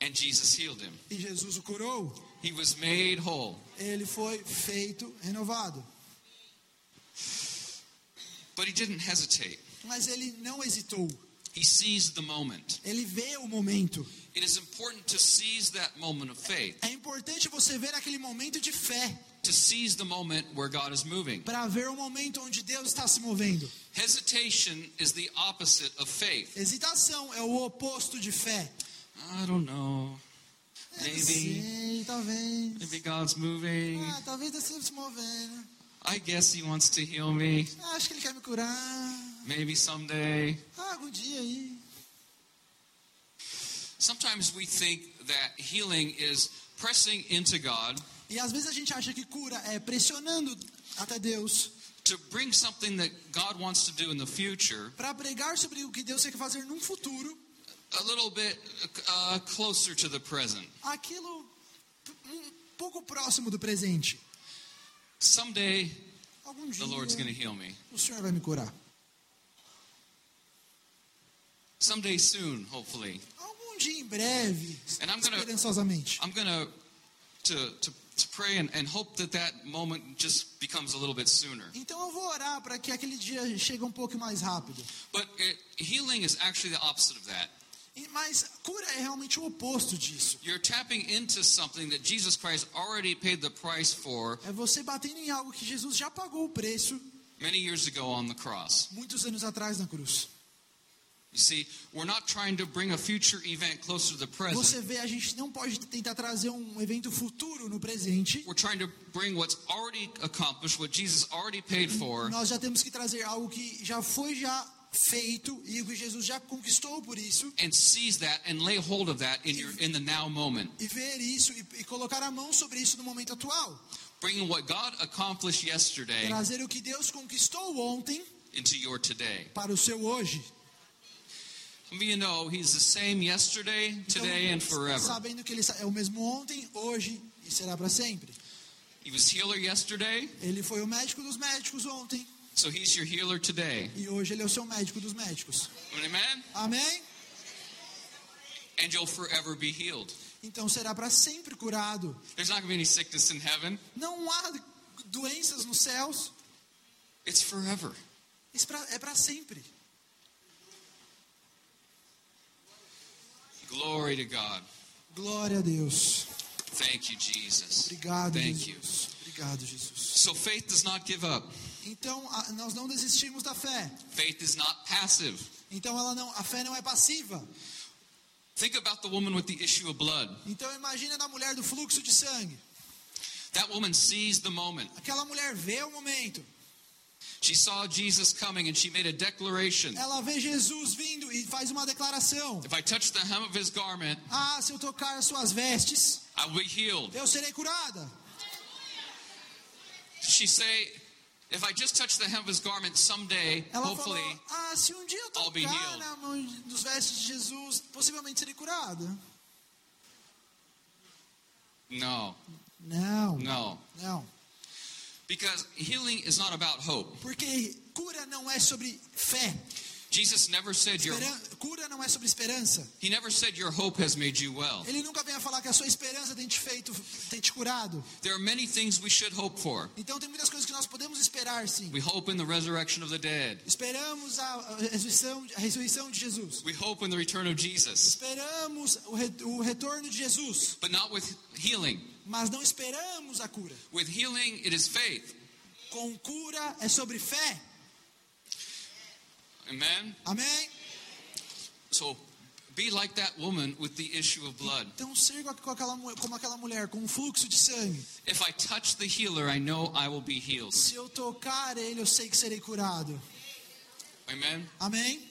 Speaker 3: And Jesus healed him.
Speaker 2: E Jesus o curou.
Speaker 3: He was made whole.
Speaker 2: Ele foi feito renovado.
Speaker 3: But he didn't hesitate.
Speaker 2: Mas ele não hesitou.
Speaker 3: He seized the moment.
Speaker 2: Ele vê o momento.
Speaker 3: It is important to seize that moment of faith,
Speaker 2: É importante você ver aquele momento de fé.
Speaker 3: to seize the moment where God is moving.
Speaker 2: Para ver o momento onde Deus está se movendo.
Speaker 3: Hesitation is the opposite of faith.
Speaker 2: Hesitação é o oposto de fé.
Speaker 3: I don't know.
Speaker 2: Não
Speaker 3: Maybe.
Speaker 2: sei, talvez.
Speaker 3: Maybe God's moving.
Speaker 2: Ah, talvez Deus esteja se movendo.
Speaker 3: I guess he wants to heal me.
Speaker 2: Ah, acho que Ele quer me curar.
Speaker 3: Maybe someday.
Speaker 2: Ah, algum dia aí.
Speaker 3: Sometimes we think that healing is pressing into God
Speaker 2: E às vezes a gente acha que cura é pressionando até Deus
Speaker 3: to bring something that God wants to do in the future
Speaker 2: para pregar sobre o que Deus quer fazer num futuro,
Speaker 3: a little bit uh, closer to the present.
Speaker 2: aquilo um pouco próximo do presente.
Speaker 3: Someday
Speaker 2: Algum dia
Speaker 3: the Lord's going to heal me.
Speaker 2: o Senhor vai me curar.
Speaker 3: Someday soon, hopefully.
Speaker 2: Algum dia em breve,
Speaker 3: And I'm gonna-
Speaker 2: esperançosamente.
Speaker 3: I'm going to to to to pray and, and hope that that moment just becomes a little bit sooner.
Speaker 2: Então eu vou orar para que aquele dia chegue um pouco mais rápido.
Speaker 3: But it, healing is actually the opposite of that.
Speaker 2: Mas cura é realmente o oposto disso.
Speaker 3: You're tapping into something that Jesus Christ already paid the price for
Speaker 2: É você batendo em algo que Jesus já pagou o preço
Speaker 3: many years ago on the cross.
Speaker 2: muitos anos atrás na cruz.
Speaker 3: You see, we're not trying to bring a future event closer to the present.
Speaker 2: Você vê, a gente não pode tentar trazer um evento futuro no presente.
Speaker 3: We're trying to bring what's already accomplished, what Jesus already paid for,
Speaker 2: Nós já temos que trazer algo que já foi já feito e o que Jesus já conquistou por isso
Speaker 3: and seize that and lay hold of that in your in the now moment.
Speaker 2: e ver isso e, e colocar a mão sobre isso no momento atual.
Speaker 3: Bringing what God accomplished yesterday
Speaker 2: Trazer o que Deus conquistou ontem
Speaker 3: into your today.
Speaker 2: para o seu hoje.
Speaker 3: You know He's the same yesterday,
Speaker 2: Então,
Speaker 3: today, and forever.
Speaker 2: sabendo que ele é o mesmo ontem, hoje e será para sempre.
Speaker 3: He was healer yesterday,
Speaker 2: Ele foi o médico dos médicos ontem
Speaker 3: so He's your healer today.
Speaker 2: e hoje ele é o seu médico dos médicos.
Speaker 3: Amen?
Speaker 2: Amém?
Speaker 3: And you'll forever be healed.
Speaker 2: Então será para sempre curado.
Speaker 3: There's not be any sickness in heaven.
Speaker 2: Não há doenças nos céus.
Speaker 3: It's forever.
Speaker 2: Pra- é para sempre.
Speaker 3: Glory to God.
Speaker 2: Glória a Deus.
Speaker 3: Thank you, Jesus.
Speaker 2: Obrigado,
Speaker 3: Thank you.
Speaker 2: Jesus. Obrigado, Jesus.
Speaker 3: So faith does not give up.
Speaker 2: Então a- nós não desistimos da fé.
Speaker 3: Faith is not passive.
Speaker 2: Então ela não, a fé não é passiva.
Speaker 3: Think about the woman with the issue of blood.
Speaker 2: Então imagina na mulher do fluxo de sangue.
Speaker 3: That woman seized the moment.
Speaker 2: Aquela mulher vê o momento.
Speaker 3: She saw Jesus coming and she made a declaration.
Speaker 2: Ela vê Jesus vindo e faz uma declaração.
Speaker 3: If I touch the hem of his garment,
Speaker 2: Ah, se eu tocar as suas vestes,
Speaker 3: I will be healed.
Speaker 2: eu serei curada.
Speaker 3: She say, if I just touch the hem of his garment someday,
Speaker 2: Ela
Speaker 3: hopefully,
Speaker 2: falou: Ah, se um dia eu
Speaker 3: I'll be
Speaker 2: tocar na mão dos vestes de Jesus, possivelmente serei curada.
Speaker 3: no,
Speaker 2: Não,
Speaker 3: no.
Speaker 2: não.
Speaker 3: Because healing is not about hope.
Speaker 2: Porque cura não é sobre fé.
Speaker 3: Jesus never said your
Speaker 2: Cura não é sobre esperança.
Speaker 3: He never said your hope has made you well.
Speaker 2: Ele nunca vem a falar que a sua esperança tem te feito, tem te curado.
Speaker 3: There are many things we should hope for.
Speaker 2: Então tem muitas coisas que nós podemos esperar, sim.
Speaker 3: We hope in the resurrection of the dead.
Speaker 2: Esperamos a, a ressurreição, a ressurreição de Jesus.
Speaker 3: We hope in the return of Jesus.
Speaker 2: Esperamos o, re, o retorno de Jesus.
Speaker 3: But not with healing.
Speaker 2: Mas não esperamos a cura.
Speaker 3: With healing, it is faith.
Speaker 2: Com cura é sobre fé.
Speaker 3: Amen?
Speaker 2: Amém?
Speaker 3: So be like that woman with the issue of blood.
Speaker 2: Então ser com aquela, como aquela mulher com um fluxo de sangue.
Speaker 3: If I touch the healer, I know I will be healed.
Speaker 2: Se eu tocar ele, eu sei que serei curado.
Speaker 3: Amen?
Speaker 2: Amém?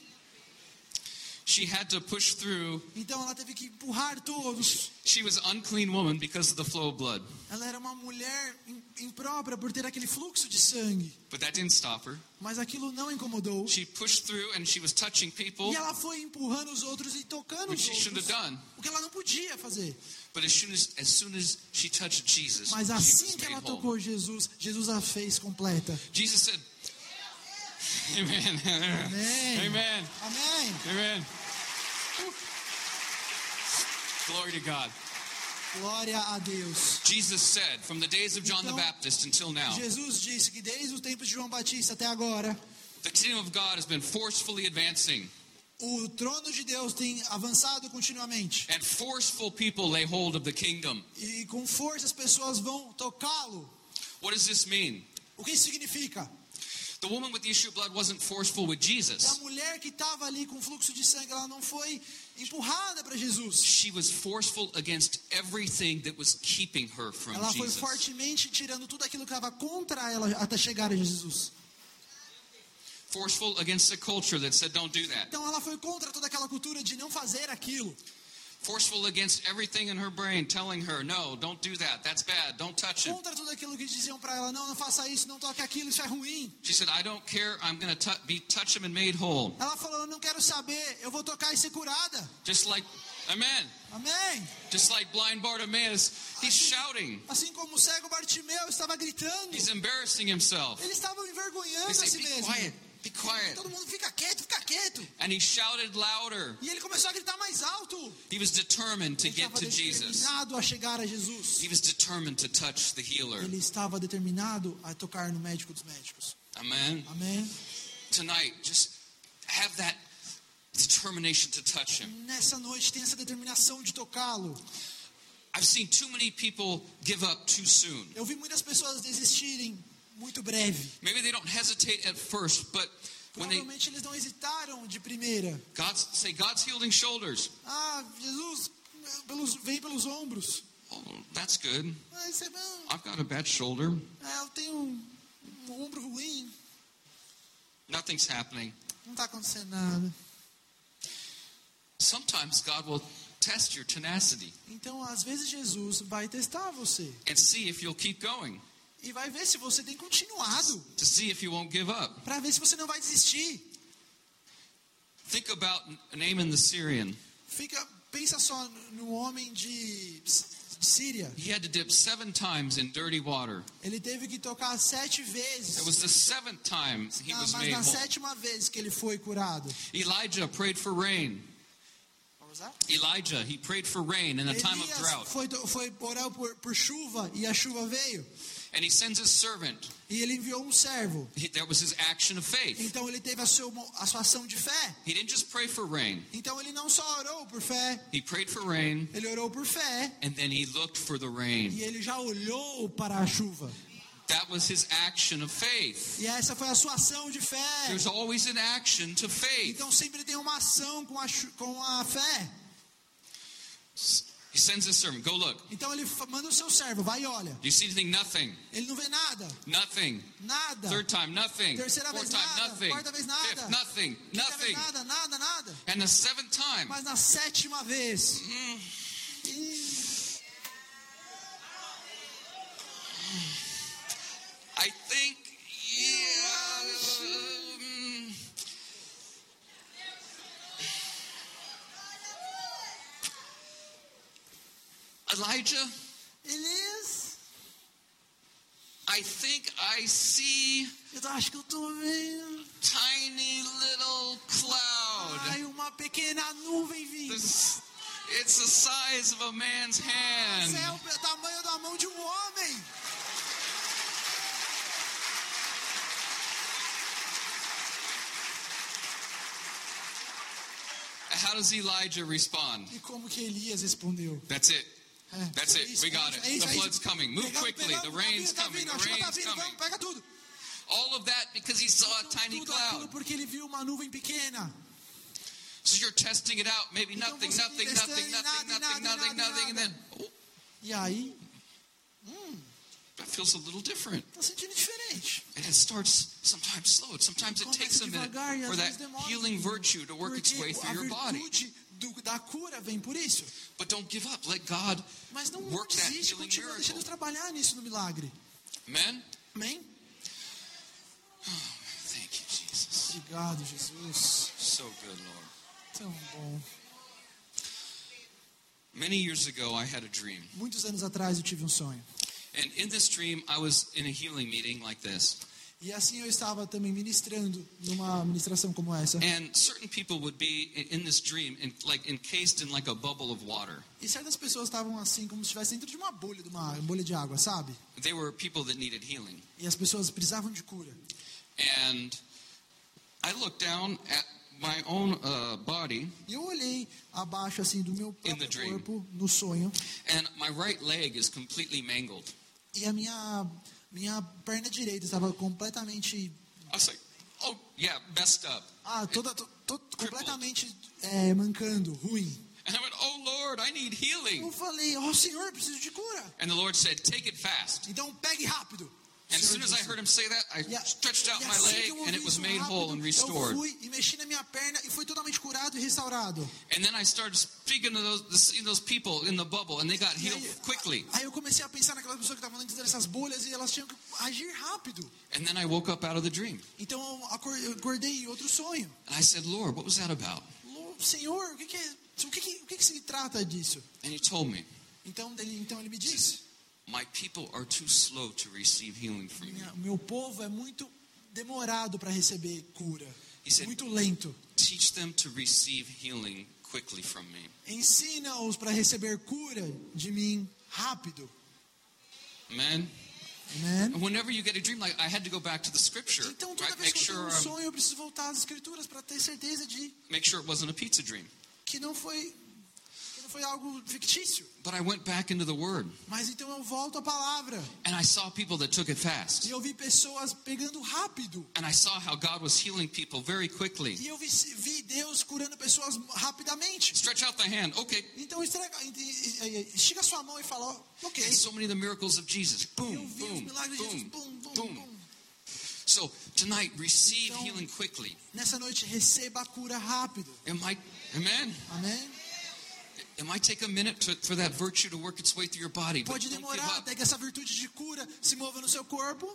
Speaker 3: She had to push through.
Speaker 2: Então ela teve que empurrar todos.
Speaker 3: She was an unclean woman because of the flow of blood.
Speaker 2: Ela era uma mulher im- imprópria por ter aquele fluxo de sangue.
Speaker 3: But that didn't stop her.
Speaker 2: Mas aquilo não incomodou.
Speaker 3: She pushed through and she was touching people,
Speaker 2: E ela foi empurrando os outros e tocando os
Speaker 3: she shouldn't
Speaker 2: outros.
Speaker 3: have done.
Speaker 2: O que ela não podia fazer.
Speaker 3: But as soon as, as soon as she touched Jesus,
Speaker 2: Mas assim que ela tocou Jesus, Jesus a fez completa.
Speaker 3: Jesus said, Amen.
Speaker 2: Amém.
Speaker 3: Amen.
Speaker 2: Amém.
Speaker 3: Amen. Glory to God.
Speaker 2: Glória a Deus.
Speaker 3: Jesus said, from the days of John the
Speaker 2: Então,
Speaker 3: Baptist until now,
Speaker 2: Jesus disse que desde os tempos de João Batista até agora,
Speaker 3: the kingdom of God has been forcefully advancing,
Speaker 2: o trono de Deus tem avançado continuamente.
Speaker 3: and forceful people lay hold of the kingdom.
Speaker 2: E com força as pessoas vão tocá-lo.
Speaker 3: What does this mean?
Speaker 2: O que isso significa?
Speaker 3: The woman with the issue of blood wasn't forceful with
Speaker 2: A
Speaker 3: Jesus.
Speaker 2: mulher que estava ali com fluxo de sangue, ela não foi empurrada para Jesus.
Speaker 3: She was forceful against everything that was keeping her from
Speaker 2: Ela foi
Speaker 3: Jesus.
Speaker 2: fortemente tirando tudo aquilo que estava contra ela até chegar a Jesus.
Speaker 3: Forceful against a culture that said, don't do that.
Speaker 2: Então ela foi contra toda aquela cultura de não fazer aquilo.
Speaker 3: Forceful against everything in her brain telling her, no, don't do that. That's bad. Don't touch it.
Speaker 2: Contra tudo aquilo que diziam para ela, não, não faça isso, não toque aquilo, isso é ruim.
Speaker 3: She said, I don't care. I'm going to be touch him and made whole.
Speaker 2: Ela falou, não quero saber, eu vou tocar e ser curada.
Speaker 3: Just like, amen.
Speaker 2: Amém.
Speaker 3: Just like blind Bartimaeus, he's shouting.
Speaker 2: Assim como o cego Bartimeu estava gritando,
Speaker 3: He's embarrassing himself.
Speaker 2: ele estava envergonhando a si mesmo.
Speaker 3: quiet, be quiet.
Speaker 2: Todo mundo fica quieto, fica quieto.
Speaker 3: And he shouted louder.
Speaker 2: E ele começou a gritar mais alto.
Speaker 3: He was determined to
Speaker 2: Ele
Speaker 3: get to Jesus.
Speaker 2: determinado a chegar a Jesus.
Speaker 3: He was determined to touch the healer.
Speaker 2: Ele estava determinado a tocar no médico dos médicos.
Speaker 3: Amen.
Speaker 2: Amém?
Speaker 3: Tonight, just have that determination to touch him.
Speaker 2: Nessa noite tem essa determinação de tocá-lo.
Speaker 3: I've seen too many people give up too soon.
Speaker 2: Eu vi muitas pessoas desistirem muito breve.
Speaker 3: Maybe they don't hesitate at first, but they
Speaker 2: Provavelmente eles não hesitaram de primeira.
Speaker 3: God's say God's healing shoulders.
Speaker 2: Ah, Jesus pelos, vem pelos ombros.
Speaker 3: Oh, that's good.
Speaker 2: Ah, isso é bom.
Speaker 3: I've got a bad shoulder.
Speaker 2: Ah, eu tenho um, um ombro ruim.
Speaker 3: Nothing's happening.
Speaker 2: Não está acontecendo nada.
Speaker 3: Sometimes God will test your tenacity
Speaker 2: Então, às vezes, Jesus vai testar você.
Speaker 3: and see if you'll keep going,
Speaker 2: E vai ver se você tem continuado.
Speaker 3: to see if you won't give up.
Speaker 2: Para ver se você não vai desistir.
Speaker 3: Think about Naaman the Syrian.
Speaker 2: Fica, pensa só no homem de, Síria.
Speaker 3: He had to dip seven times in dirty water.
Speaker 2: Ele teve que tocar sete
Speaker 3: It
Speaker 2: vezes.
Speaker 3: was the seventh time he
Speaker 2: Ah,
Speaker 3: was
Speaker 2: mas
Speaker 3: made
Speaker 2: na sétima vez que ele foi curado.
Speaker 3: Elijah prayed for rain. Elijah, he prayed for rain in a time of
Speaker 2: Elias
Speaker 3: drought.
Speaker 2: foi, foi orar por, por chuva e a chuva veio.
Speaker 3: And he sends his servant.
Speaker 2: E ele enviou um servo.
Speaker 3: He, that was his action of faith.
Speaker 2: Então ele teve a sua, a sua ação de fé.
Speaker 3: He didn't just pray for rain.
Speaker 2: Então ele não só orou por fé,
Speaker 3: He prayed for rain,
Speaker 2: ele orou por fé.
Speaker 3: and then he looked for the rain.
Speaker 2: E ele já olhou para a chuva.
Speaker 3: That was his action of faith.
Speaker 2: E essa foi a sua ação de fé.
Speaker 3: There's always an action to faith.
Speaker 2: Então sempre tem uma ação com a, com a fé.
Speaker 3: He sends his servant, go look.
Speaker 2: Então ele manda o seu servo, vai e olha.
Speaker 3: Do you see anything? Nothing.
Speaker 2: Ele não vê nada,
Speaker 3: Nothing.
Speaker 2: nada.
Speaker 3: Third time, nothing.
Speaker 2: Terceira
Speaker 3: Fourth
Speaker 2: vez,
Speaker 3: time,
Speaker 2: nada.
Speaker 3: nothing.
Speaker 2: Quarta vez, nada.
Speaker 3: Fifth, nothing.
Speaker 2: Quinta vez,
Speaker 3: Nothing.
Speaker 2: nada, nada, nada.
Speaker 3: And the seventh time,
Speaker 2: Mas na sétima vez,
Speaker 3: I think, Elijah,
Speaker 2: Elias,
Speaker 3: I think I see
Speaker 2: eu acho que eu tô vendo.
Speaker 3: tiny little cloud.
Speaker 2: Ai, uma pequena nuvem vindo.
Speaker 3: This- It's the size of a man's hand.
Speaker 2: é o tamanho da mão de um homem.
Speaker 3: How does Elijah respond?
Speaker 2: E como que Elias respondeu?
Speaker 3: That's it.
Speaker 2: É,
Speaker 3: That's
Speaker 2: é
Speaker 3: it.
Speaker 2: isso,
Speaker 3: We
Speaker 2: é
Speaker 3: got
Speaker 2: isso,
Speaker 3: it.
Speaker 2: é isso,
Speaker 3: The
Speaker 2: é isso.
Speaker 3: flood's coming. Move
Speaker 2: Pegamos,
Speaker 3: quickly.
Speaker 2: pegamos,
Speaker 3: The
Speaker 2: tá
Speaker 3: rain's
Speaker 2: vindo, tá
Speaker 3: coming.
Speaker 2: vindo, a
Speaker 3: The
Speaker 2: chuva tá
Speaker 3: rain's
Speaker 2: vindo,
Speaker 3: coming.
Speaker 2: vamos, pega tudo.
Speaker 3: All of that because he saw a
Speaker 2: Então,
Speaker 3: tiny
Speaker 2: tudo aquilo
Speaker 3: cloud.
Speaker 2: porque ele viu uma nuvem pequena.
Speaker 3: So you're testing it out. Maybe
Speaker 2: Então
Speaker 3: nothing,
Speaker 2: você
Speaker 3: nothing,
Speaker 2: testando
Speaker 3: nothing,
Speaker 2: e
Speaker 3: nothing,
Speaker 2: nada, e
Speaker 3: nothing,
Speaker 2: nada,
Speaker 3: nothing,
Speaker 2: e nada,
Speaker 3: nothing,
Speaker 2: e
Speaker 3: and
Speaker 2: nada.
Speaker 3: then oh,
Speaker 2: E aí,
Speaker 3: that feels a little different.
Speaker 2: tá sentindo diferente.
Speaker 3: And it starts sometimes slow. Sometimes it
Speaker 2: Começa
Speaker 3: takes a minute
Speaker 2: devagar e às
Speaker 3: for that
Speaker 2: vezes demora.
Speaker 3: healing virtue to work its
Speaker 2: Porque
Speaker 3: way
Speaker 2: a
Speaker 3: through your body.
Speaker 2: Do- da cura vem por isso.
Speaker 3: But don't give up. Let God
Speaker 2: Mas não,
Speaker 3: work that
Speaker 2: desiste,
Speaker 3: healing
Speaker 2: continua, deixa Deus
Speaker 3: miracle.
Speaker 2: trabalhar nisso no milagre.
Speaker 3: Amen?
Speaker 2: Amém? [sighs]
Speaker 3: Thank you, Jesus.
Speaker 2: Obrigado, Jesus.
Speaker 3: So good, Lord.
Speaker 2: Tão bom.
Speaker 3: Many years ago, I had a dream.
Speaker 2: Muitos anos atrás eu tive um sonho.
Speaker 3: And in this dream, I was in a healing meeting like this.
Speaker 2: E assim eu estava também ministrando numa ministração como essa.
Speaker 3: And certain people would be in in this dream, in, like encased in like a bubble of water.
Speaker 2: E certas pessoas estavam assim, como se estivessem dentro de uma bolha, de uma bolha de água, sabe?
Speaker 3: They were people that needed healing.
Speaker 2: E as pessoas precisavam de cura.
Speaker 3: And I looked down at my own uh, body,
Speaker 2: E eu olhei abaixo assim do meu próprio corpo no sonho
Speaker 3: and my right leg is completely mangled.
Speaker 2: e a minha minha perna direita estava completamente
Speaker 3: I was like, oh, yeah, messed up.
Speaker 2: ah toda to, to- completamente é, mancando, ruim.
Speaker 3: And I went, oh, Lord, I need healing.
Speaker 2: Eu falei, ó Senhor, preciso de cura.
Speaker 3: And the Lord said, take it fast.
Speaker 2: Então pegue rápido.
Speaker 3: And as soon as I heard him say that, I
Speaker 2: E a-
Speaker 3: stretched out my
Speaker 2: assim
Speaker 3: leg
Speaker 2: eu
Speaker 3: and it was
Speaker 2: isso
Speaker 3: made
Speaker 2: rápido,
Speaker 3: whole and
Speaker 2: Eu
Speaker 3: restored.
Speaker 2: fui e mexi na minha perna e foi totalmente curado e restaurado.
Speaker 3: And then I started speaking to those, those people in the bubble and they got healed
Speaker 2: aí,
Speaker 3: quickly.
Speaker 2: aí eu comecei a pensar naquelas pessoas que estavam dentro dessas bolhas e elas tinham que agir rápido.
Speaker 3: And then I woke up out of the dream.
Speaker 2: Então eu acor- eu acordei em outro sonho.
Speaker 3: And I said, Lord, what was that about?
Speaker 2: Senhor, o que, que é, o que, que, o que, que se trata disso?
Speaker 3: And he told me,
Speaker 2: Então ele, então ele me disse:
Speaker 3: My people are too slow to receive healing from you.
Speaker 2: "Minha- meu povo é muito demorado para receber cura,
Speaker 3: said-
Speaker 2: muito lento.
Speaker 3: Teach them to receive healing quickly from me.
Speaker 2: Ensina-os para receber cura de mim rápido.
Speaker 3: Amen.
Speaker 2: Amen?
Speaker 3: And whenever you get a dream, like I had to go back to the scripture,
Speaker 2: Então toda
Speaker 3: right?
Speaker 2: vez
Speaker 3: Make
Speaker 2: que eu tenho
Speaker 3: sure,
Speaker 2: um sonho, eu preciso voltar às escrituras para ter certeza de
Speaker 3: make sure it wasn't a pizza dream.
Speaker 2: que não foi foi algo fictício.
Speaker 3: But I went back into the Word,
Speaker 2: Mas então eu volto à palavra
Speaker 3: and I saw people that took it fast,
Speaker 2: e eu vi pessoas pegando rápido.
Speaker 3: and I saw how God was healing people very quickly.
Speaker 2: E eu vi, vi Deus curando pessoas rapidamente.
Speaker 3: Stretch out the hand, okay.
Speaker 2: Então estrega, estica sua mão e fala, ó, ok.
Speaker 3: And so many of the miracles of Jesus,
Speaker 2: Eu
Speaker 3: boom,
Speaker 2: vi os
Speaker 3: boom,
Speaker 2: milagres de Jesus,
Speaker 3: boom,
Speaker 2: bum,
Speaker 3: boom.
Speaker 2: bum.
Speaker 3: So tonight, receive
Speaker 2: Então-
Speaker 3: healing quickly.
Speaker 2: Nessa noite receba a cura rápido.
Speaker 3: It might, amen.
Speaker 2: Amém? Pode demorar até que essa virtude de cura se mova no seu corpo.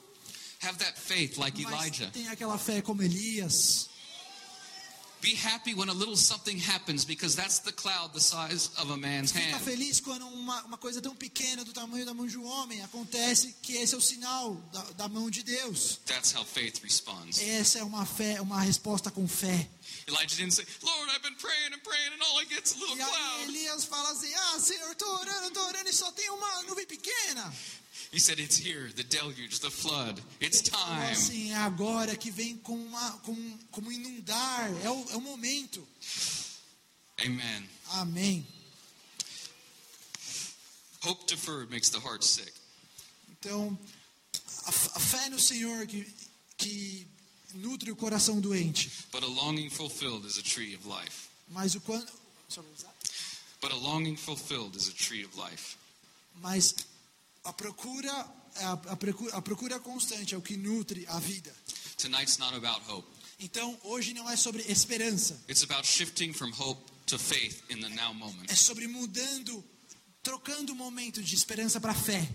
Speaker 3: Have that faith like
Speaker 2: Mas
Speaker 3: Elijah.
Speaker 2: tem aquela fé como Elias.
Speaker 3: Be happy when a little something happens because that's the cloud the size of a man's
Speaker 2: Fica
Speaker 3: hand.
Speaker 2: feliz quando uma, uma coisa tão pequena do tamanho da mão de um homem acontece, que esse é o sinal da, da mão de Deus.
Speaker 3: That's how faith responds.
Speaker 2: Essa é uma fé, uma resposta com fé.
Speaker 3: Elijah didn't say, Lord, I've been praying and praying and all I get's a little
Speaker 2: E
Speaker 3: cloud.
Speaker 2: Elias fala assim: Ah, Senhor, estou orando, estou orando e só tem uma nuvem pequena.
Speaker 3: He said, It's here, the deluge, the flood. It's
Speaker 2: Falou
Speaker 3: time.
Speaker 2: assim: É agora que vem com uma, com, como inundar, é o, é o momento.
Speaker 3: Amen.
Speaker 2: Amém.
Speaker 3: Hope deferred makes the heart sick.
Speaker 2: Então, a, a fé no Senhor que, que nutre o coração doente.
Speaker 3: But a longing fulfilled is a tree of life.
Speaker 2: Mas o quando.
Speaker 3: But a longing fulfilled is a tree of life.
Speaker 2: Mas a procura, a, a procura, a procura constante é o que nutre a vida.
Speaker 3: Tonight's not about hope.
Speaker 2: Então, hoje não é sobre esperança,
Speaker 3: It's about shifting from hope to faith in the now moment.
Speaker 2: é sobre mudando, trocando o momento de esperança para fé.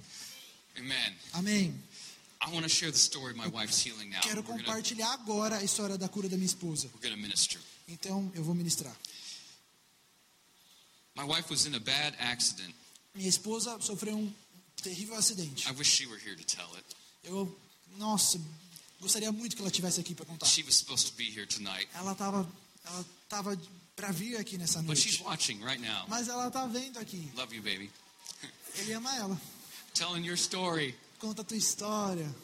Speaker 3: Amen.
Speaker 2: Amém. Quero compartilhar agora a história da cura da minha esposa.
Speaker 3: we're gonna minister.
Speaker 2: Então, eu vou ministrar.
Speaker 3: My wife was in a bad accident.
Speaker 2: Minha esposa sofreu um terrível acidente.
Speaker 3: I wish she were here to tell it.
Speaker 2: Eu, nossa, gostaria muito que ela estivesse aqui para contar.
Speaker 3: She was supposed to be here tonight,
Speaker 2: Ela estava ela tava para vir aqui nessa
Speaker 3: but she's
Speaker 2: noite.
Speaker 3: watching right now.
Speaker 2: Mas ela está vendo aqui.
Speaker 3: Love you, baby.
Speaker 2: Ele ama ela.
Speaker 3: Telling your story.
Speaker 2: Conta a tua história.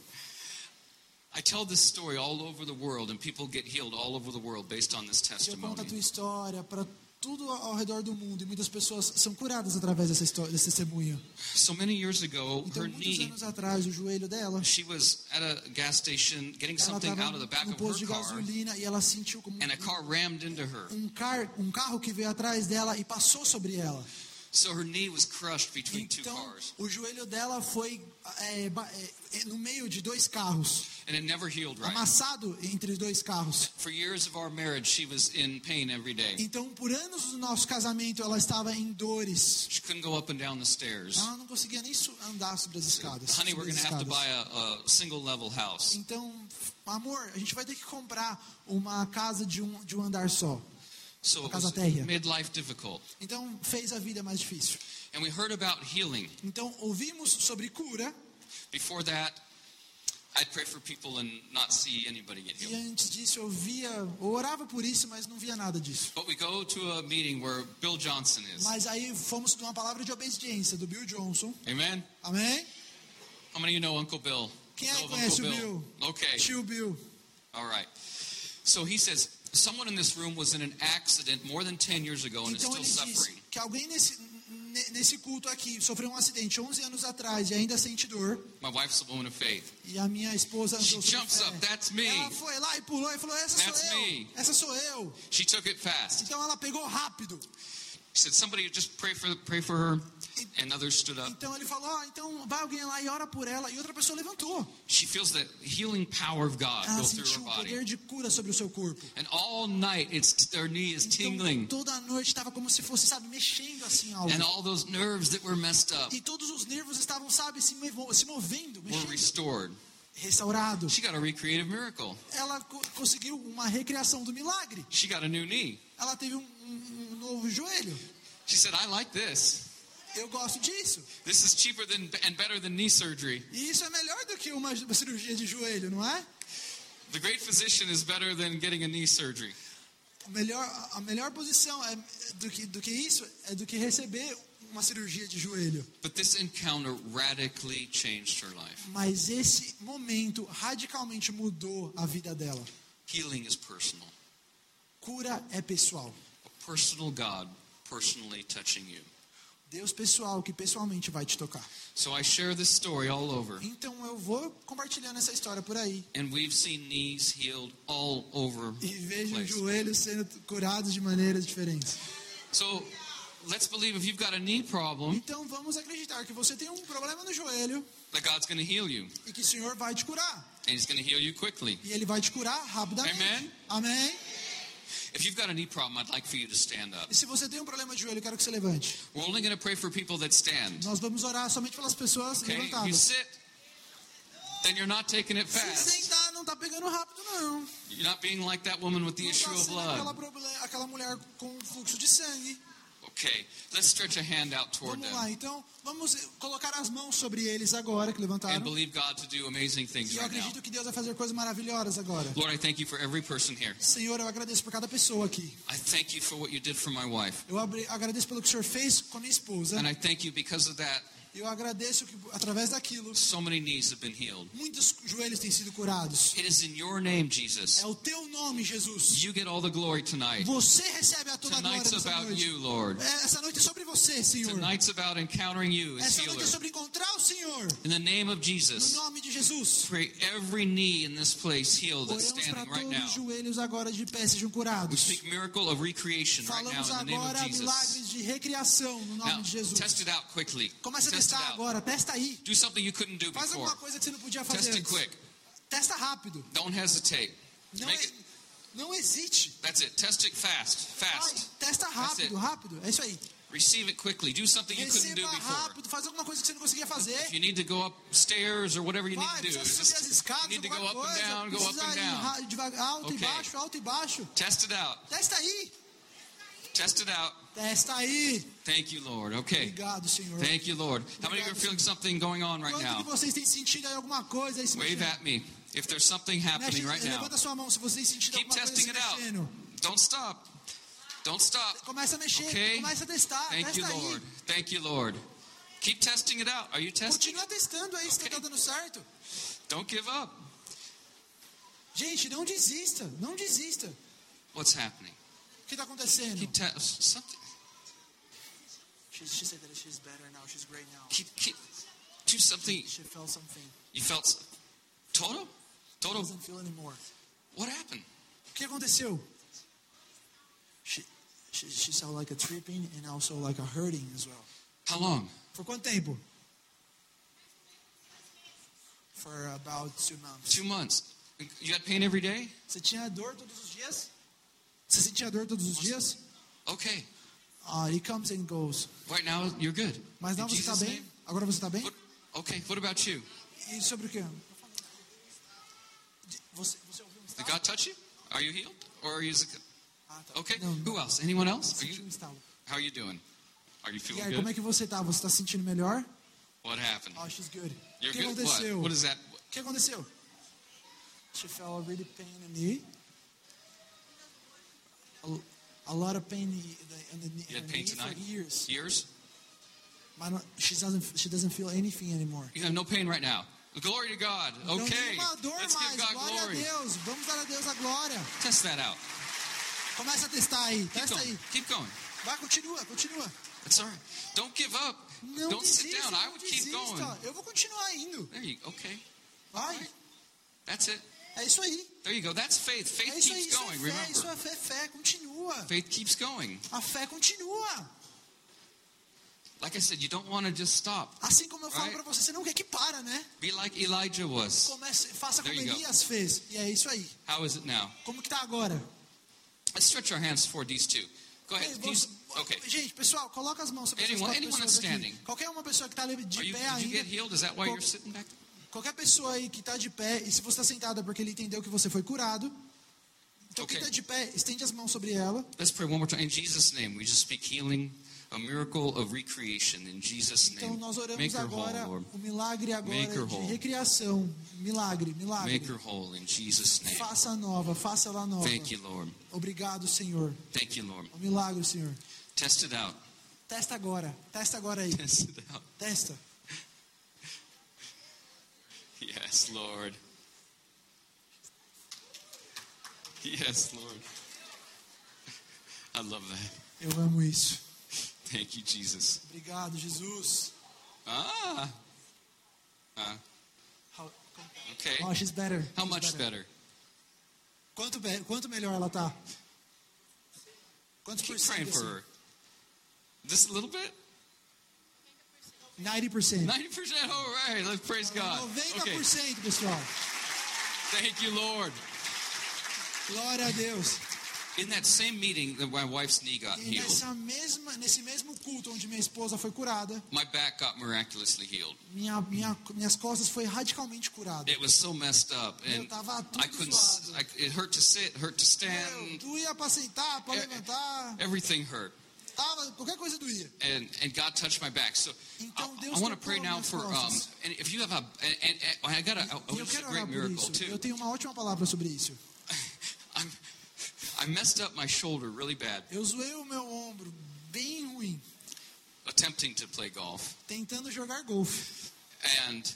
Speaker 3: I tell this story all over the world, and people get healed all over the world based on this
Speaker 2: Eu conto a tua
Speaker 3: testimony.
Speaker 2: história para tudo ao redor do mundo e muitas pessoas são curadas através dessa história, desse testemunho.
Speaker 3: So many years ago,
Speaker 2: Então,
Speaker 3: her
Speaker 2: muitos
Speaker 3: knee,
Speaker 2: anos atrás, o joelho dela,
Speaker 3: she was at a gas station getting something out of the back of
Speaker 2: de
Speaker 3: her car,
Speaker 2: gasolina e ela sentiu como
Speaker 3: and a car rammed into her.
Speaker 2: um, car, um carro que veio atrás dela e passou sobre ela.
Speaker 3: So her knee was crushed between two
Speaker 2: Então,
Speaker 3: cars,
Speaker 2: o joelho dela foi é, ba- é, no meio de dois carros,
Speaker 3: and it never healed right.
Speaker 2: amassado entre dois carros.
Speaker 3: For years of our marriage, she was in pain every day.
Speaker 2: Então, por anos do nosso casamento, ela estava em dores. Ela não conseguia nem andar sobre as escadas.
Speaker 3: Honey, we're
Speaker 2: as
Speaker 3: going to have to buy a, a single level house.
Speaker 2: Então, amor, a gente vai ter que comprar uma casa de um, de um andar só.
Speaker 3: So
Speaker 2: casa térrea. Então, fez a vida mais difícil.
Speaker 3: And we heard about healing.
Speaker 2: Então, ouvimos sobre cura.
Speaker 3: Before that, I'd pray for people and not see anybody get healed.
Speaker 2: E antes disso, eu via, eu orava por isso, mas não via nada disso.
Speaker 3: But we go to a meeting where Bill Johnson is.
Speaker 2: Mas aí fomos numa palavra de obediência do Bill Johnson.
Speaker 3: Amen?
Speaker 2: Amém?
Speaker 3: How many of you know Uncle Bill?
Speaker 2: Quem é que conhece o
Speaker 3: Uncle
Speaker 2: Bill?
Speaker 3: Okay.
Speaker 2: Tio Bill.
Speaker 3: All right. So he says, someone in this room was in an accident more than 10 years ago and is
Speaker 2: Então
Speaker 3: still
Speaker 2: ele diz
Speaker 3: suffering.
Speaker 2: que alguém nesse, ne- nesse culto aqui sofreu um acidente 11 anos atrás e ainda sente dor.
Speaker 3: My wife's a woman of faith.
Speaker 2: E a minha esposa
Speaker 3: She jumps up, "That's me."
Speaker 2: Ela foi lá e pulou e falou: Essa
Speaker 3: That's
Speaker 2: sou eu.
Speaker 3: me.
Speaker 2: Essa sou eu.
Speaker 3: She took it fast.
Speaker 2: Então ela pegou rápido.
Speaker 3: He said, somebody just pray for, pray for her. And others stood up.
Speaker 2: Então ele falou: "Ó, então vai alguém lá e ora por ela. E outra pessoa levantou.
Speaker 3: She feels the healing power of God
Speaker 2: Ela
Speaker 3: go through her
Speaker 2: sentiu o poder de cura sobre o seu corpo.
Speaker 3: And all night, it's their knee is
Speaker 2: Então
Speaker 3: tingling.
Speaker 2: toda noite estava como se fosse, sabe, mexendo assim algo.
Speaker 3: And all those nerves that were messed up
Speaker 2: E todos os nervos estavam, sabe, se, movendo,
Speaker 3: were
Speaker 2: mexendo.
Speaker 3: restored.
Speaker 2: Restaurado.
Speaker 3: She got a recreative miracle.
Speaker 2: Ela co- conseguiu uma recriação do milagre.
Speaker 3: She got a new knee.
Speaker 2: Ela teve um, um- um novo joelho.
Speaker 3: She said, I like this.
Speaker 2: Eu gosto disso.
Speaker 3: This is cheaper than and better than knee surgery.
Speaker 2: E isso é melhor do que uma, cirurgia de joelho, não é?
Speaker 3: The great physician is better than getting a knee surgery.
Speaker 2: A melhor, a melhor posição é, do, que, do que isso é do que receber uma cirurgia de joelho.
Speaker 3: But this encounter radically changed her life.
Speaker 2: Mas esse momento radicalmente mudou a vida dela.
Speaker 3: Healing is personal.
Speaker 2: Cura é pessoal.
Speaker 3: A personal God personally touching you.
Speaker 2: Deus pessoal que pessoalmente vai te tocar.
Speaker 3: So I share this story all over.
Speaker 2: Então eu vou compartilhando essa história por aí.
Speaker 3: And we've seen knees healed all over
Speaker 2: E vejo joelhos sendo curados de maneiras diferentes.
Speaker 3: So let's believe if you've got a knee problem,
Speaker 2: Então vamos acreditar que você tem um problema no joelho
Speaker 3: that God's going to heal you.
Speaker 2: e que o Senhor vai te curar.
Speaker 3: And He's going to heal you quickly.
Speaker 2: E Ele vai te curar rapidamente.
Speaker 3: Amen.
Speaker 2: Amém?
Speaker 3: If you've got a knee problem, I'd like for you to stand up.
Speaker 2: E se você tem um problema de joelho, eu quero que você levante.
Speaker 3: We're only going to pray for people that stand.
Speaker 2: Nós vamos orar somente pelas pessoas
Speaker 3: Okay? You
Speaker 2: levantadas.
Speaker 3: sit, then you're not taking it
Speaker 2: Se
Speaker 3: fast.
Speaker 2: sentar, não tá pegando rápido, não.
Speaker 3: You're not being like that woman with the
Speaker 2: Não
Speaker 3: issue
Speaker 2: tá
Speaker 3: of
Speaker 2: aquela,
Speaker 3: blood.
Speaker 2: proble- aquela mulher com fluxo de sangue.
Speaker 3: Okay, let's stretch a hand out toward
Speaker 2: Vamos lá, então vamos colocar as mãos sobre eles agora que
Speaker 3: and
Speaker 2: levantaram.
Speaker 3: believe God to do amazing things
Speaker 2: E eu
Speaker 3: right
Speaker 2: acredito que Deus vai fazer coisas maravilhosas agora.
Speaker 3: Lord, I thank you for every person here.
Speaker 2: Senhor, eu agradeço por cada pessoa aqui.
Speaker 3: I thank you for what you did for my wife.
Speaker 2: Eu agradeço pelo que o Senhor fez com a minha esposa.
Speaker 3: And I thank you because of that,
Speaker 2: Eu agradeço que através daquilo
Speaker 3: so many knees have been healed.
Speaker 2: muitos joelhos têm sido curados.
Speaker 3: It is in your name, Jesus.
Speaker 2: É o teu nome, Jesus.
Speaker 3: You get all the glory tonight.
Speaker 2: Você recebe a toda a glória
Speaker 3: Tonight's about
Speaker 2: noite.
Speaker 3: you, Lord.
Speaker 2: É, Essa noite é sobre você, Senhor.
Speaker 3: Tonight's about encountering you as
Speaker 2: Essa noite é
Speaker 3: healer.
Speaker 2: sobre encontrar o Senhor.
Speaker 3: In the name of
Speaker 2: No
Speaker 3: Jesus,
Speaker 2: nome de Jesus.
Speaker 3: pray every knee in this place healed that's standing right now.
Speaker 2: os joelhos agora de pé sejam
Speaker 3: We
Speaker 2: curados.
Speaker 3: speak miracle of recreation right now
Speaker 2: Falamos
Speaker 3: in the name
Speaker 2: agora
Speaker 3: of Jesus.
Speaker 2: milagres de recriação no nome
Speaker 3: Now,
Speaker 2: de Jesus.
Speaker 3: test it out quickly.
Speaker 2: Começa
Speaker 3: Test
Speaker 2: testar agora, testa aí.
Speaker 3: Do something you couldn't do
Speaker 2: Faz
Speaker 3: before.
Speaker 2: alguma coisa que você não podia fazer
Speaker 3: Test it quick.
Speaker 2: Testa rápido.
Speaker 3: Don't hesitate.
Speaker 2: Não,
Speaker 3: Make it.
Speaker 2: não hesite.
Speaker 3: That's it. Test it fast.
Speaker 2: Vai,
Speaker 3: Fast.
Speaker 2: testa
Speaker 3: it.
Speaker 2: rápido, rápido. É isso aí.
Speaker 3: Receive it quickly. Do something you couldn't do before.
Speaker 2: rápido, faz alguma coisa que você não conseguia fazer.
Speaker 3: If you need to go upstairs or whatever you need to do,
Speaker 2: subir as escadas,
Speaker 3: you need to go up and down, go up and down.
Speaker 2: alto e
Speaker 3: Okay.
Speaker 2: baixo, alto e baixo.
Speaker 3: Test it out.
Speaker 2: Testa aí.
Speaker 3: Test it out.
Speaker 2: Testa aí.
Speaker 3: Thank you, Lord. Okay.
Speaker 2: Obrigado, Senhor.
Speaker 3: Thank you, Lord. How many of you are feeling something going on right now?
Speaker 2: vocês têm sentido aí alguma coisa aí se
Speaker 3: Wave at me if there's something happening right now.
Speaker 2: levanta sua mão se vocês sentido
Speaker 3: Keep testing
Speaker 2: se
Speaker 3: it out. Don't stop. Don't stop.
Speaker 2: Começa a mexer,
Speaker 3: Okay?
Speaker 2: começa a testar,
Speaker 3: Thank you,
Speaker 2: testa aí.
Speaker 3: Lord. Thank you, Lord. Keep testing it out. Are you testing?
Speaker 2: Continua testando aí se
Speaker 3: Okay.
Speaker 2: tá dando certo.
Speaker 3: Don't give up.
Speaker 2: Gente, não desista, não desista.
Speaker 3: What's happening?
Speaker 2: O que está acontecendo?
Speaker 3: Keep ta- something.
Speaker 2: She, she said that she's better now. She's great now.
Speaker 3: Keep, keep, do something.
Speaker 2: She felt something.
Speaker 3: You felt total? Total.
Speaker 2: Doesn't feel anymore.
Speaker 3: What happened?
Speaker 2: O que aconteceu? She, she, she saw like a tripping and also like a hurting as well.
Speaker 3: How long?
Speaker 2: Por quanto tempo? For about two months.
Speaker 3: Two months. You had pain every day?
Speaker 2: Você tinha dor todos os dias? Você sentia dor todos os dias?
Speaker 3: Okay.
Speaker 2: Ah, he comes and goes.
Speaker 3: Right now you're good.
Speaker 2: Mas não, você está bem? Agora você está bem?
Speaker 3: What, okay. What about you?
Speaker 2: E sobre o quê? Você, você ouviu um
Speaker 3: Did? God touch you? Are you healed? Or are you?
Speaker 2: Ah, tá.
Speaker 3: Okay.
Speaker 2: Não,
Speaker 3: Who else? Anyone else? Are
Speaker 2: um
Speaker 3: you? How are you doing? Are you
Speaker 2: E
Speaker 3: feeling
Speaker 2: aí, como é
Speaker 3: good?
Speaker 2: que você tá? Você está se sentindo melhor?
Speaker 3: What happened?
Speaker 2: Oh, she's good. O
Speaker 3: You're
Speaker 2: que
Speaker 3: good. What?
Speaker 2: aconteceu?
Speaker 3: What is that?
Speaker 2: O que aconteceu? She felt a really pain in the knee. A, a lot of pain in the, in the,
Speaker 3: You had
Speaker 2: the
Speaker 3: pain tonight?
Speaker 2: years.
Speaker 3: Years?
Speaker 2: She doesn't she doesn't feel anything anymore.
Speaker 3: You have no pain right now. Glory to God. Okay. Let's give God
Speaker 2: Glória
Speaker 3: glory.
Speaker 2: Vamos dar a Deus a glória.
Speaker 3: Test that out.
Speaker 2: Começa a testar aí.
Speaker 3: Keep
Speaker 2: Testa
Speaker 3: going.
Speaker 2: aí.
Speaker 3: Keep going.
Speaker 2: Vai, continua, continua.
Speaker 3: It's all right. Don't give up.
Speaker 2: Não
Speaker 3: Don't sit
Speaker 2: desista,
Speaker 3: down. I would keep
Speaker 2: desista.
Speaker 3: going.
Speaker 2: Eu vou continuar indo.
Speaker 3: There you Okay.
Speaker 2: Vai.
Speaker 3: That's it.
Speaker 2: É isso aí.
Speaker 3: There you go. That's faith. Faith
Speaker 2: É isso aí.
Speaker 3: keeps
Speaker 2: Isso é
Speaker 3: going.
Speaker 2: fé. Isso
Speaker 3: Remember.
Speaker 2: é fé. Fé continua.
Speaker 3: Faith keeps going.
Speaker 2: A fé continua.
Speaker 3: Like I said, you don't want to just stop.
Speaker 2: Assim como eu falo
Speaker 3: Right.
Speaker 2: pra você, você não quer que para, né?
Speaker 3: Be like Elijah was.
Speaker 2: Comece, faça como
Speaker 3: There go.
Speaker 2: Elias fez. E é isso aí.
Speaker 3: How is it now?
Speaker 2: Como que tá agora?
Speaker 3: Let's stretch our hands toward these two. Go ahead.
Speaker 2: Você-
Speaker 3: Okay.
Speaker 2: Gente, pessoal, coloca as mãos sobre
Speaker 3: Anyone-
Speaker 2: quatro
Speaker 3: anyone
Speaker 2: pessoas
Speaker 3: that's
Speaker 2: aqui.
Speaker 3: standing.
Speaker 2: Qualquer uma pessoa que está de
Speaker 3: Are you,
Speaker 2: pé
Speaker 3: did you
Speaker 2: ainda.
Speaker 3: get healed? Is that why you're sitting back?
Speaker 2: Qualquer pessoa aí que está de pé, e se você está sentada porque ele entendeu que você foi curado. Então quem
Speaker 3: Ok.
Speaker 2: está de pé, estende as mãos sobre ela.
Speaker 3: Let's pray one more time. In Jesus' name, we just speak healing, a miracle of recreation. In Jesus'
Speaker 2: Então
Speaker 3: name,
Speaker 2: nós oramos
Speaker 3: make her
Speaker 2: agora
Speaker 3: whole, Lord.
Speaker 2: o milagre agora de recriação. Milagre, milagre.
Speaker 3: Make her whole in Jesus' name.
Speaker 2: Faça nova, faça ela nova.
Speaker 3: Thank you, Lord.
Speaker 2: Obrigado, Senhor.
Speaker 3: Thank you, Lord.
Speaker 2: O milagre, Senhor.
Speaker 3: Test it out.
Speaker 2: Testa agora. Testa agora aí.
Speaker 3: Test it out.
Speaker 2: Testa.
Speaker 3: Yes, Lord. Yes, Lord. I love that.
Speaker 2: Eu amo isso.
Speaker 3: Thank you, Jesus.
Speaker 2: Obrigado, Jesus.
Speaker 3: Ah. Ah.
Speaker 2: How,
Speaker 3: Okay.
Speaker 2: oh, she's better.
Speaker 3: How
Speaker 2: She's
Speaker 3: much better? better?
Speaker 2: Quanto, be- quanto melhor ela tá? Quantos
Speaker 3: Keep praying for her. Just a little bit?
Speaker 2: 90%.
Speaker 3: 90%? All right. Let's praise God.
Speaker 2: 90%,
Speaker 3: Okay.
Speaker 2: pessoal.
Speaker 3: Thank you, Lord.
Speaker 2: Glória a Deus.
Speaker 3: In that same meeting that my wife's knee got
Speaker 2: E
Speaker 3: healed,
Speaker 2: nessa mesma, nesse mesmo culto onde minha esposa foi curada,
Speaker 3: my back got miraculously healed.
Speaker 2: minha, minha, minhas costas foi radicalmente curada.
Speaker 3: It was so messed up, and
Speaker 2: Eu tava tudo
Speaker 3: I couldn't. I, it hurt to sit, hurt to stand.
Speaker 2: doía para sentar, para levantar,
Speaker 3: Everything hurt,
Speaker 2: qualquer coisa doía.
Speaker 3: and and God touched my back. So
Speaker 2: Então
Speaker 3: I,
Speaker 2: Deus
Speaker 3: want to pray now for. Um, and if you have a, and, and, and I got a,
Speaker 2: E eu
Speaker 3: a, a great miracle
Speaker 2: isso. Eu
Speaker 3: too.
Speaker 2: tenho uma ótima palavra sobre isso. [laughs]
Speaker 3: I'm, I messed up my shoulder really bad
Speaker 2: Eu zoei o meu ombro bem ruim,
Speaker 3: attempting to play golf,
Speaker 2: tentando jogar golfe.
Speaker 3: and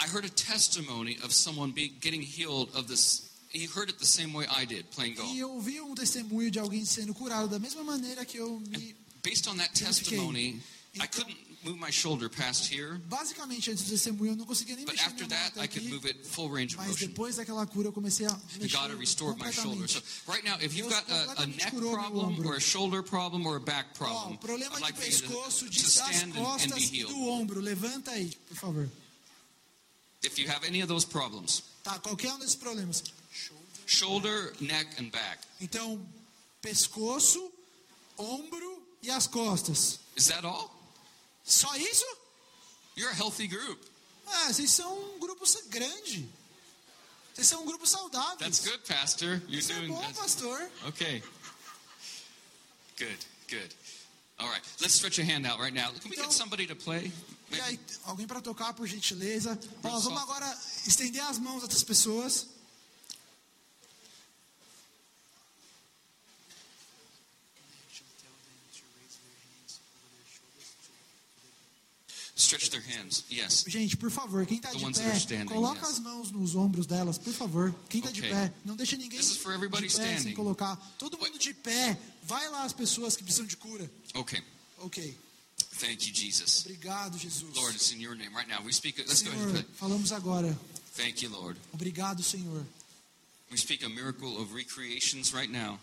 Speaker 3: I heard a testimony of someone being getting healed of this. He heard it the same way I did playing golf.
Speaker 2: E eu vi um testemunho de alguém sendo curado da mesma maneira que eu me.
Speaker 3: Based on that testimony, I couldn't move my shoulder past here,
Speaker 2: Basicamente, antes do testemunho, eu não conseguia nem
Speaker 3: but
Speaker 2: mexer
Speaker 3: after that, I could move it full range of
Speaker 2: Mas
Speaker 3: motion.
Speaker 2: depois daquela cura, eu comecei a mexer
Speaker 3: God restored my shoulder. So right now, if you've got a, a neck problem or a shoulder problem or a back problem,
Speaker 2: problema
Speaker 3: I'd
Speaker 2: de
Speaker 3: like you to,
Speaker 2: pescoço,
Speaker 3: to
Speaker 2: de
Speaker 3: stand and, and
Speaker 2: costas
Speaker 3: be
Speaker 2: e
Speaker 3: healed.
Speaker 2: do ombro. Levanta aí, por favor.
Speaker 3: If you have any of those problems,
Speaker 2: Tá, qualquer um desses problemas.
Speaker 3: Shoulder, neck, and back,
Speaker 2: Então, pescoço, ombro e as costas.
Speaker 3: is that all?
Speaker 2: Só isso?
Speaker 3: You're a healthy group.
Speaker 2: Ah, vocês são um grupo grande. Vocês são um grupo saudável.
Speaker 3: That's good, Pastor. You're
Speaker 2: Isso é
Speaker 3: doing
Speaker 2: bom,
Speaker 3: that's-
Speaker 2: pastor.
Speaker 3: okay. Good, good. All right, let's stretch a hand out right now. Can we
Speaker 2: Então-
Speaker 3: get somebody to play?
Speaker 2: Aí, alguém para tocar, por gentileza. Ó, vamos agora estender as mãos outras pessoas.
Speaker 3: Stretch their hands. Yes.
Speaker 2: Gente, por favor, quem está de pé,
Speaker 3: standing,
Speaker 2: coloca
Speaker 3: yes.
Speaker 2: as mãos nos ombros delas, por favor. Quem está de
Speaker 3: Okay.
Speaker 2: pé, não deixa ninguém
Speaker 3: This is for everybody
Speaker 2: de pé sem
Speaker 3: standing.
Speaker 2: colocar. Todo mundo de pé. Vai lá as pessoas que precisam de cura.
Speaker 3: Okay.
Speaker 2: Ok.
Speaker 3: Thank you, Jesus.
Speaker 2: Obrigado, Jesus.
Speaker 3: Lord, it's in your name right now. We speak. Let's go ahead
Speaker 2: Senhor, falamos agora.
Speaker 3: Thank you, Lord.
Speaker 2: Obrigado, Senhor.
Speaker 3: We speak a miracle of recreations right now.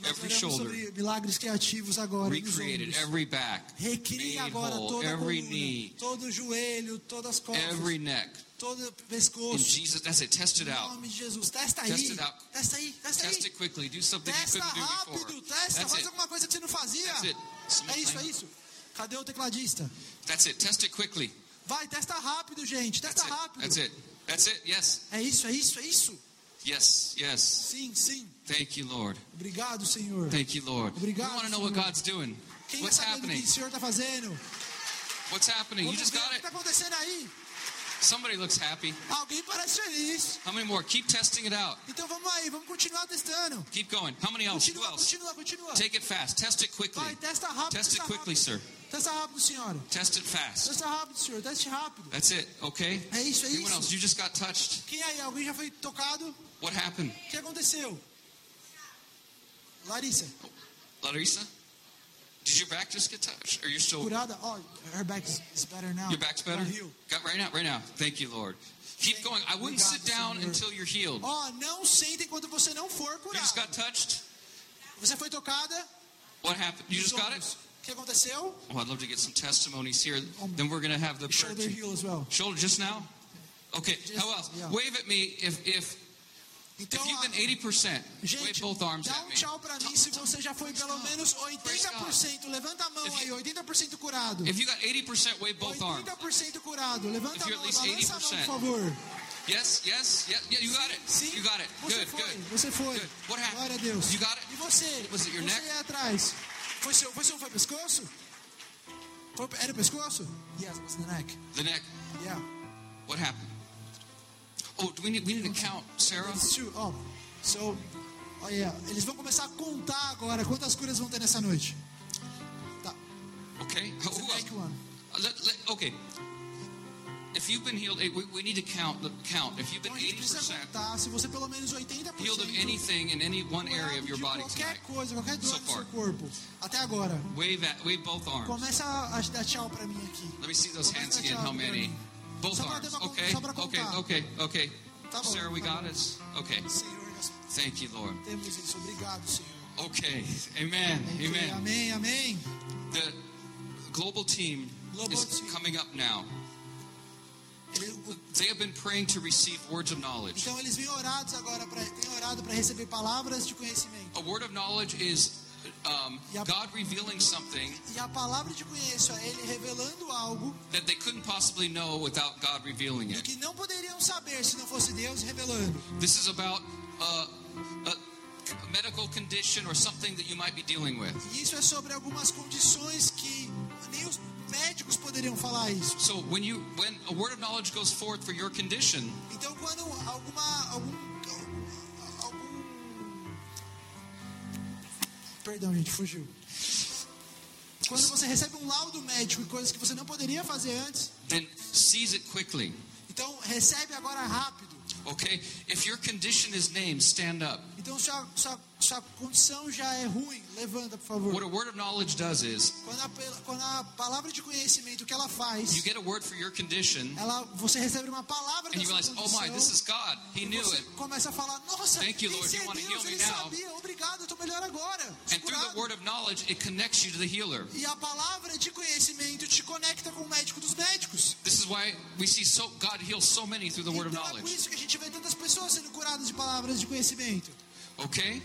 Speaker 2: Nós
Speaker 3: Every shoulder
Speaker 2: sobre milagres criativos agora nos
Speaker 3: recreated,
Speaker 2: ombros.
Speaker 3: every back,
Speaker 2: Recria agora
Speaker 3: whole,
Speaker 2: toda
Speaker 3: every
Speaker 2: coluna,
Speaker 3: knee,
Speaker 2: todo joelho, todas as costas,
Speaker 3: every neck.
Speaker 2: todo o
Speaker 3: In
Speaker 2: pescoço.
Speaker 3: Jesus, that's it. Test it out.
Speaker 2: nome de Jesus. Testa aí.
Speaker 3: Test it out.
Speaker 2: Testa aí. Testa
Speaker 3: Test
Speaker 2: aí.
Speaker 3: it quickly. Do something you
Speaker 2: Testa
Speaker 3: couldn't do
Speaker 2: rápido.
Speaker 3: before.
Speaker 2: Testa.
Speaker 3: That's
Speaker 2: Faz
Speaker 3: it.
Speaker 2: alguma coisa que você não fazia.
Speaker 3: That's it.
Speaker 2: É isso, é isso. Cadê o tecladista?
Speaker 3: That's it. Test it quickly.
Speaker 2: Vai, testa rápido, gente. Testa
Speaker 3: That's it.
Speaker 2: rápido.
Speaker 3: That's it. That's it. Yes.
Speaker 2: É isso, é isso, é isso.
Speaker 3: Yes. Yes.
Speaker 2: Sim, sim.
Speaker 3: Thank you, Lord.
Speaker 2: Obrigado, Senhor.
Speaker 3: Thank you, Lord. We want to know what God's doing.
Speaker 2: Quem
Speaker 3: What's
Speaker 2: o
Speaker 3: happening?
Speaker 2: que o Senhor está fazendo?
Speaker 3: What's happening? You
Speaker 2: Vamos
Speaker 3: just
Speaker 2: ver o
Speaker 3: got
Speaker 2: que
Speaker 3: it.
Speaker 2: está acontecendo aí.
Speaker 3: Somebody looks happy.
Speaker 2: Alguém parece feliz.
Speaker 3: How many more? Keep testing it out.
Speaker 2: Então vamos aí, vamos continuar testando.
Speaker 3: Keep going. How many else? Who else?
Speaker 2: continua, continua.
Speaker 3: Take it fast. Test it quickly.
Speaker 2: Vai, testa rápido.
Speaker 3: Test it quickly,
Speaker 2: rápido.
Speaker 3: sir.
Speaker 2: Testa rápido, senhora.
Speaker 3: Test it fast.
Speaker 2: Testa rápido, senhor. Teste rápido.
Speaker 3: That's it. Okay.
Speaker 2: É isso, é
Speaker 3: Anyone
Speaker 2: isso.
Speaker 3: else? You just got touched.
Speaker 2: Quem aí? Alguém já foi tocado?
Speaker 3: What happened?
Speaker 2: O que aconteceu? Larissa,
Speaker 3: Larissa? Did your back just get touched? Or you're still
Speaker 2: curada? Oh, her back is, better now.
Speaker 3: your back's better? Got right now, right now. Thank you, Lord. Keep going. I wouldn't sit down until you're healed.
Speaker 2: Ó, não senta enquanto você não for
Speaker 3: You just
Speaker 2: curado.
Speaker 3: got touched?
Speaker 2: Você foi tocada?
Speaker 3: What happened? You just got it?
Speaker 2: Que aconteceu?
Speaker 3: Oh, I'd love to get some testimonies here. Then we're going to have the
Speaker 2: Shoulder heal as well.
Speaker 3: Shoulder just now? Okay.
Speaker 2: Just-
Speaker 3: How else?
Speaker 2: yeah.
Speaker 3: Wave at me if if
Speaker 2: Então,
Speaker 3: if you've been 80%. Wave
Speaker 2: gente,
Speaker 3: both arms
Speaker 2: dá um tchau pra mim se você já foi pelo menos 80%. Levanta a mão
Speaker 3: If
Speaker 2: aí,
Speaker 3: you-
Speaker 2: 80% curado.
Speaker 3: If you got 80%, wave both arms.
Speaker 2: 80% curado. Levanta
Speaker 3: If
Speaker 2: a mão, balança a mão,
Speaker 3: 80%.
Speaker 2: por favor.
Speaker 3: Yes, yes, yeah, yeah. You got it.
Speaker 2: Sim,
Speaker 3: You got it.
Speaker 2: você
Speaker 3: Good,
Speaker 2: foi,
Speaker 3: good.
Speaker 2: você foi.
Speaker 3: Good. What happened?
Speaker 2: Glória a Deus.
Speaker 3: You got it?
Speaker 2: E você?
Speaker 3: Was it your
Speaker 2: você
Speaker 3: neck?
Speaker 2: atrás. Foi seu, foi seu foi pescoço? Foi, era o pescoço? Yes, it was the neck.
Speaker 3: The neck.
Speaker 2: Yeah.
Speaker 3: What happened? Oh, do we need we need to count, Sarah?
Speaker 2: It's true. Oh, so, oh yeah. Eles vão começar a contar agora quantas curas vão ter nessa noite. Tá.
Speaker 3: Okay. Who else? Uh, Let, let, okay. If you've been healed, eh, we, we need to count. the Count. If you've been
Speaker 2: Então a gente precisa
Speaker 3: 80%
Speaker 2: se você pelo menos 80%
Speaker 3: healed of anything in any one area of your body
Speaker 2: qualquer
Speaker 3: tonight,
Speaker 2: coisa, qualquer dor
Speaker 3: So
Speaker 2: do
Speaker 3: far.
Speaker 2: seu corpo. Até agora.
Speaker 3: wave at wave both arms.
Speaker 2: Começa a dar tchau mim aqui.
Speaker 3: Let me see those
Speaker 2: Começa
Speaker 3: hands again. How many? Both
Speaker 2: Só
Speaker 3: arms. Okay.
Speaker 2: só pra
Speaker 3: Okay.
Speaker 2: contar.
Speaker 3: Okay. Okay.
Speaker 2: Tá bom,
Speaker 3: Sarah, we
Speaker 2: tá
Speaker 3: got
Speaker 2: bom.
Speaker 3: it. Okay.
Speaker 2: Senhor,
Speaker 3: Thank you, Lord.
Speaker 2: temos isso. Obrigado, Senhor.
Speaker 3: Okay. Amen. Amen.
Speaker 2: Amém, amém.
Speaker 3: The global team
Speaker 2: Global
Speaker 3: is
Speaker 2: team.
Speaker 3: coming up now. They have been praying to receive words of knowledge.
Speaker 2: então eles vêm orados agora para têm orado para receber palavras de conhecimento.
Speaker 3: A word of knowledge is um,
Speaker 2: Yep.
Speaker 3: God revealing something
Speaker 2: E a palavra de conheço é ele revelando algo
Speaker 3: that they couldn't possibly know without God revealing it.
Speaker 2: que não poderiam saber se não fosse Deus revelando.
Speaker 3: This is about uh, a medical condition or something that you might be dealing with.
Speaker 2: Isso é sobre algumas condições que nem os médicos poderiam falar isso.
Speaker 3: So when you when a word of knowledge goes forth for your condition,
Speaker 2: Então quando alguma algum algum Perdão, gente, fugiu. Quando você recebe um laudo médico e coisas que você não poderia fazer antes,
Speaker 3: then seize it quickly.
Speaker 2: então recebe agora rápido.
Speaker 3: Okay? If your condition is named, stand up.
Speaker 2: Então sua, sua, sua condição já é ruim, levanta, por favor.
Speaker 3: What a word of knowledge does is
Speaker 2: Quando a, quando a palavra de conhecimento que ela faz,
Speaker 3: you get a word for your condition
Speaker 2: ela, você recebe uma palavra
Speaker 3: and you
Speaker 2: da
Speaker 3: realize,
Speaker 2: sua
Speaker 3: oh my,
Speaker 2: condição,
Speaker 3: this is God. He
Speaker 2: e
Speaker 3: knew
Speaker 2: você
Speaker 3: it.
Speaker 2: começa a falar, nossa,
Speaker 3: Thank you, Lord. You
Speaker 2: é
Speaker 3: wanna
Speaker 2: Deus,
Speaker 3: heal me now.
Speaker 2: sabia, obrigado, eu estou melhor agora.
Speaker 3: And through the word of knowledge, it connects you to the healer.
Speaker 2: E a palavra de conhecimento te conecta com o médico dos médicos.
Speaker 3: This is why we see so God heals so many through the word of
Speaker 2: então é por
Speaker 3: knowledge.
Speaker 2: isso que a gente vê tantas pessoas sendo curadas de palavras de conhecimento.
Speaker 3: Okay?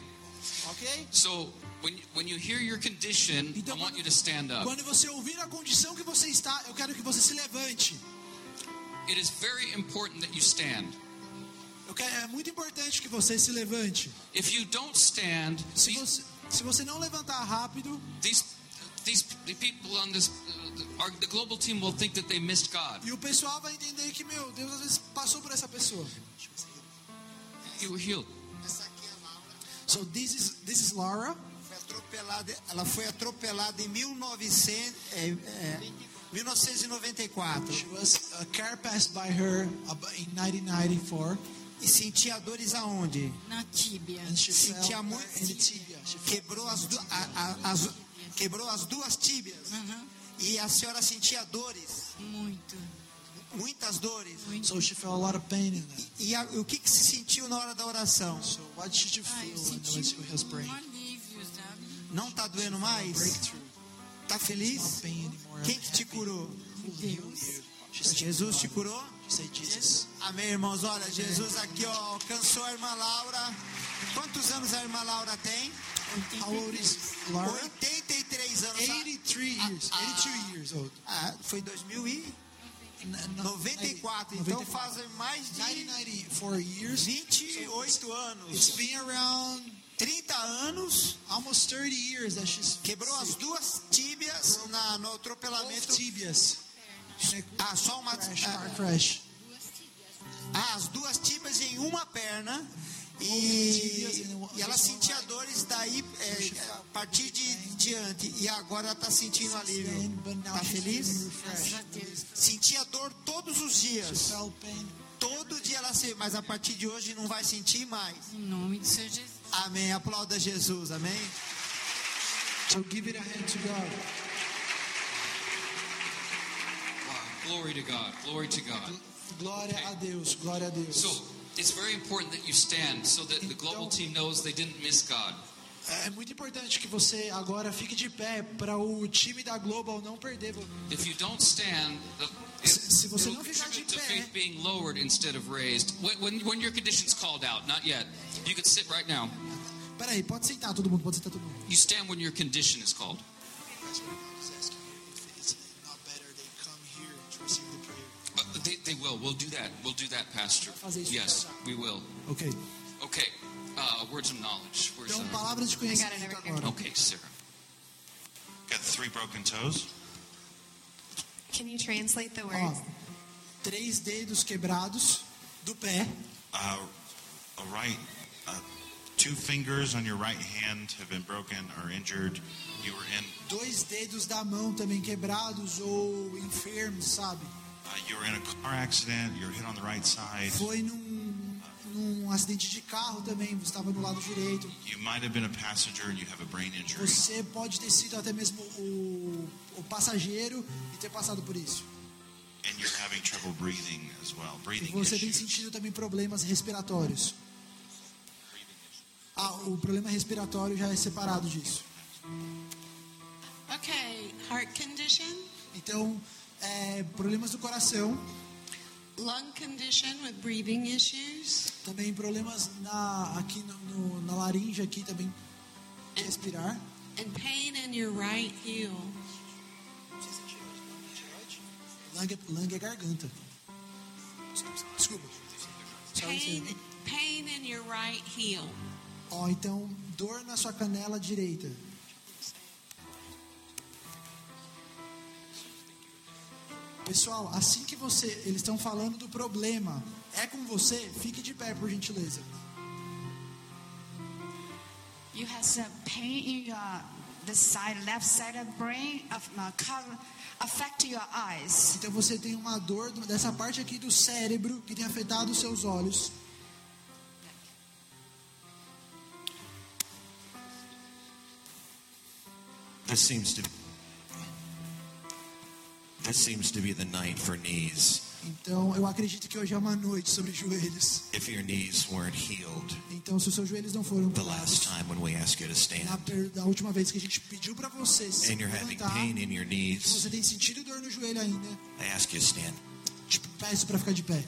Speaker 2: Ok?
Speaker 3: So when you, when you hear your condition, I
Speaker 2: Então,
Speaker 3: want you to stand up.
Speaker 2: quando você ouvir a condição que você está, eu quero que você se levante.
Speaker 3: It is very important that you stand.
Speaker 2: Quero, é muito importante que você se levante.
Speaker 3: If you don't stand,
Speaker 2: Se
Speaker 3: these,
Speaker 2: você, se você não levantar rápido,
Speaker 3: these these the people on this uh, our, the global team will think that they missed God.
Speaker 2: e o pessoal vai entender que, meu, Deus às vezes passou por essa pessoa.
Speaker 3: You were healed.
Speaker 2: So this is, this is Laura.
Speaker 1: Foi atropelada, ela foi atropelada em 1900, é, é, 1994.
Speaker 2: She was a car passed by her in 1994
Speaker 1: E sentia dores aonde?
Speaker 4: Na tíbia.
Speaker 1: Sentia muito. Quebrou as, a- a- as- quebrou as duas tíbias.
Speaker 4: Aham.
Speaker 1: E a senhora sentia dores,
Speaker 4: Muito
Speaker 1: muitas dores.
Speaker 2: So she felt a lot of pain in that.
Speaker 1: E, a, o que, que se sentiu na hora da oração?
Speaker 2: So what did feel
Speaker 4: ah,
Speaker 2: when was praying?
Speaker 1: Não está doendo mais?
Speaker 2: Está
Speaker 1: feliz? Quem que te curou?
Speaker 2: Deus.
Speaker 1: Jesus te curou?
Speaker 2: Jesus.
Speaker 1: Amém, irmãos. Olha, Jesus aqui ó, alcançou a irmã Laura. Quantos anos a irmã Laura tem? 83 anos.
Speaker 2: 83 ah, years. Ah, 82
Speaker 1: ah, foi 2000
Speaker 2: e 94,
Speaker 1: então fazem mais de 28 anos. 30 anos,
Speaker 2: almost 30 years that she's
Speaker 1: quebrou as duas tíbias na, no atropelamento.
Speaker 2: Tíbias.
Speaker 1: Ah, só uma
Speaker 2: crash, crash.
Speaker 1: Ah, as duas tíbias em uma perna. E, e ela sentia dores daí é, a partir de diante. E agora ela está sentindo alívio. Tá
Speaker 2: she's
Speaker 1: feliz? Sentia dor todos os dias. Todo dia ela se, mas a partir de hoje não vai sentir mais.
Speaker 4: Em nome do Senhor Jesus.
Speaker 1: Amém. Aplauda Jesus. Amém.
Speaker 2: So give it a hand to God.
Speaker 3: Wow. Glory to God. Glory to God.
Speaker 2: Glória a Deus, glória a Deus.
Speaker 3: So it's very important that you stand so that the global team knows they didn't miss God.
Speaker 2: É muito importante que você agora fique de pé para o time da Global não perder.
Speaker 3: If you don't stand, the,
Speaker 2: Se- se você não ficar de pé-
Speaker 3: faith being lowered instead of raised. When, when, when your condition's called out, not yet. You can sit right now.
Speaker 2: Peraí, pode sentar todo mundo, pode sentar todo mundo.
Speaker 3: You stand when your condition is called. They, will. We'll do that. We'll do that, Pastor.
Speaker 2: fazer isso
Speaker 3: Yes, we will.
Speaker 2: Ok.
Speaker 3: Okay. Uh, words of knowledge. Where's
Speaker 2: Então, palavras de conhecimento agora.
Speaker 3: Okay, Sarah.
Speaker 5: Got the three broken toes.
Speaker 6: Can you translate the words?
Speaker 2: três dedos quebrados do pé.
Speaker 5: Uh, a right, uh, two fingers on your right hand have been broken or injured. You were in,
Speaker 2: Dois dedos da mão também quebrados ou enfermos, sabe?
Speaker 5: You were in a car accident. You were hit on the right side.
Speaker 2: Foi num, num acidente de carro também, você estava no lado direito.
Speaker 5: You might have been a passenger and you have a brain injury.
Speaker 2: Você pode ter sido até mesmo o, o passageiro e ter passado por isso.
Speaker 5: And you're having trouble breathing as well.
Speaker 2: E você tem
Speaker 5: issues.
Speaker 2: sentido também problemas respiratórios. Ah, o problema respiratório já é separado disso.
Speaker 7: Okay, heart condition,
Speaker 2: Então, é, problemas do coração,
Speaker 7: lung condition with breathing issues,
Speaker 2: também problemas na, aqui no, no- na laringe, aqui também respirar.
Speaker 7: and pain in your right heel.
Speaker 2: Lung, é- lung é garganta. Desculpa.
Speaker 7: Pain, pain in your right heel.
Speaker 2: Ó, então, dor na sua canela direita. Pessoal, assim que você, eles estão falando do problema, é com você, fique de pé, por gentileza.
Speaker 8: You have some pain in your the side left side of brain of uh, affect your eyes.
Speaker 2: Então você tem uma dor dessa parte aqui do cérebro que tem afetado os seus olhos.
Speaker 9: This seems to this seems to be the night for knees.
Speaker 2: Então eu acredito que hoje é uma noite sobre joelhos.
Speaker 9: If your knees weren't healed
Speaker 2: Então se os seus joelhos não foram
Speaker 9: the
Speaker 2: curados,
Speaker 9: last time when we asked you to
Speaker 2: na,
Speaker 9: stand,
Speaker 2: per- da última vez que a gente pediu para você se
Speaker 9: and you're having
Speaker 2: levantar,
Speaker 9: pain in your
Speaker 2: se
Speaker 9: knees,
Speaker 2: você tem sentido dor no joelho ainda,
Speaker 9: I ask you to stand.
Speaker 2: te peço para ficar de pé.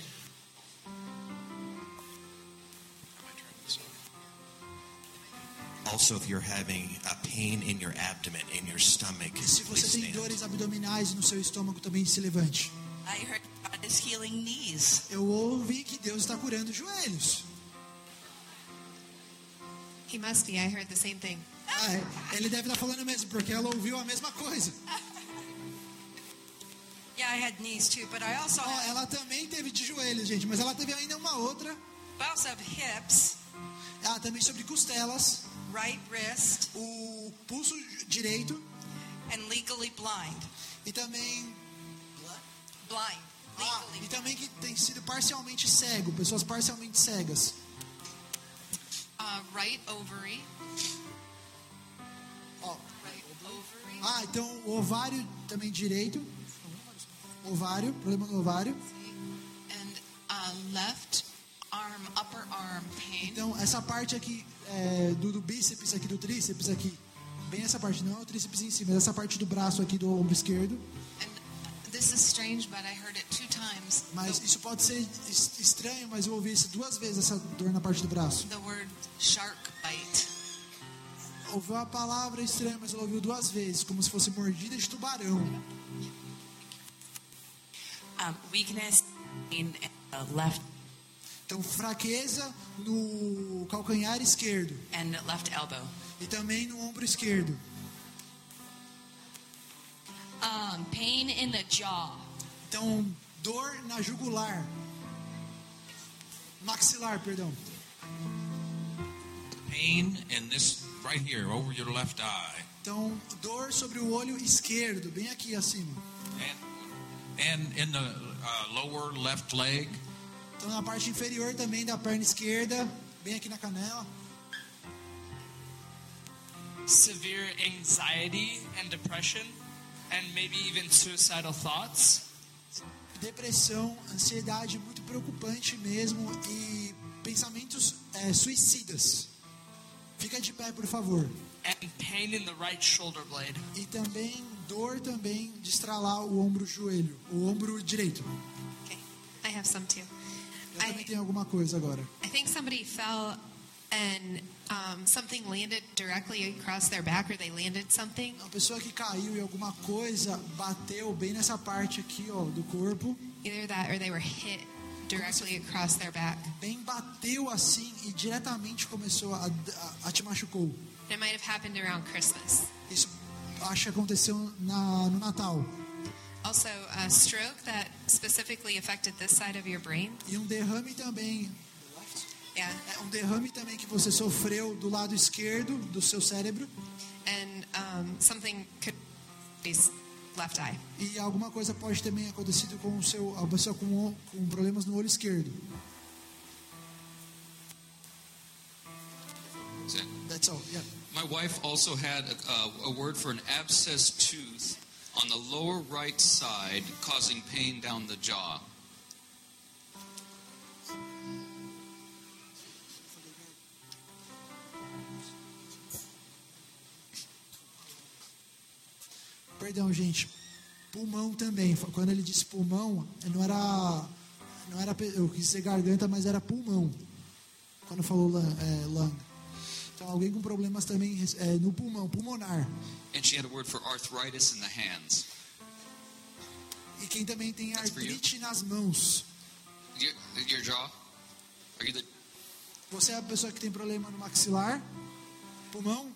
Speaker 9: Also, if you're having a pain in your abdomen, in your stomach,
Speaker 2: E se você tem
Speaker 9: stand.
Speaker 2: dores abdominais no seu estômago, também se levante.
Speaker 10: I heard God is healing knees.
Speaker 2: Eu ouvi que Deus está curando joelhos.
Speaker 6: He must be. I heard the same thing.
Speaker 2: Ah, é, ele deve estar falando mesmo, porque ela ouviu a mesma coisa.
Speaker 10: Yeah, I had knees too, but I also
Speaker 2: Ó, ela também teve de joelhos, gente, mas ela teve ainda uma outra.
Speaker 10: I also have hips,
Speaker 2: Ah, também sobre costelas,
Speaker 10: right wrist,
Speaker 2: o pulso direito
Speaker 10: and legally blind.
Speaker 2: e também
Speaker 10: blind.
Speaker 2: Ah, e também que tem sido parcialmente cego, pessoas parcialmente cegas.
Speaker 6: Uh, right ovary. Right ovary.
Speaker 2: Ah, então o ovário também direito. Ovário, problema no ovário.
Speaker 6: And uh, left arm, upper arm pain.
Speaker 2: Então essa parte aqui é, do, do bíceps aqui, do tríceps aqui. Bem essa parte, não é o tríceps em si, mas essa parte do braço aqui do ombro esquerdo.
Speaker 6: And this is strange, but I heard it two times.
Speaker 2: Mas isso pode ser es- estranho, mas eu ouvi isso duas vezes, essa dor na parte do braço.
Speaker 6: the word shark bite.
Speaker 2: Ouviu a palavra estranha, mas ela ouviu duas vezes, como se fosse mordida de tubarão.
Speaker 11: Um, weakness in the left
Speaker 2: Então, fraqueza no calcanhar esquerdo
Speaker 11: and left elbow.
Speaker 2: e também no ombro esquerdo.
Speaker 12: Um, pain in the jaw.
Speaker 2: Então, dor na jugular. Maxilar, perdão.
Speaker 13: Pain in this right here over your left eye.
Speaker 2: Então, dor sobre o olho esquerdo, bem aqui acima.
Speaker 13: And, and in the uh, lower left leg.
Speaker 2: Então, na parte inferior também da perna esquerda, bem aqui na canela.
Speaker 14: severe anxiety and depression, and maybe even suicidal thoughts.
Speaker 2: Depressão, ansiedade muito preocupante mesmo e pensamentos é, suicidas. Fica de pé, por favor.
Speaker 14: And pain in the right shoulder blade.
Speaker 2: E também dor também de estralar o ombro joelho, o ombro direito.
Speaker 6: Okay, I have some too.
Speaker 2: Eu também tenho alguma coisa agora.
Speaker 6: I think somebody fell and um, something landed directly across their back, or they landed something.
Speaker 2: Uma pessoa que caiu e alguma coisa bateu bem nessa parte aqui, ó, do corpo.
Speaker 6: Either that, or they were hit directly across their back.
Speaker 2: Bem bateu assim e diretamente começou a, a, a te machucou.
Speaker 6: It might have happened around Christmas.
Speaker 2: Isso acho que aconteceu na, no Natal.
Speaker 6: Also, a stroke that specifically affected this side of your brain.
Speaker 2: E um derrame também.
Speaker 6: Yeah.
Speaker 2: Um derrame também que você sofreu do lado esquerdo do seu cérebro.
Speaker 6: And um, something could be left eye.
Speaker 2: E alguma coisa pode também acontecido com o seu, a pessoa com, com problemas no olho esquerdo.
Speaker 3: That's
Speaker 2: all. Yeah.
Speaker 3: My wife also had a, a, a word for an abscess tooth on the lower right side, causing pain down the jaw.
Speaker 2: Perdão, gente. Pulmão também. Quando ele disse pulmão, não era. Não era. Eu quis dizer garganta, mas era pulmão. Quando falou. É, lung. Então, alguém com problemas também é, no pulmão, pulmonar.
Speaker 3: And she had a word for arthritis in the hands.
Speaker 2: E quem também tem
Speaker 3: That's
Speaker 2: artrite nas mãos.
Speaker 3: Your, your jaw? Are you the.
Speaker 2: Você é a pessoa que tem problema no maxilar, pulmão,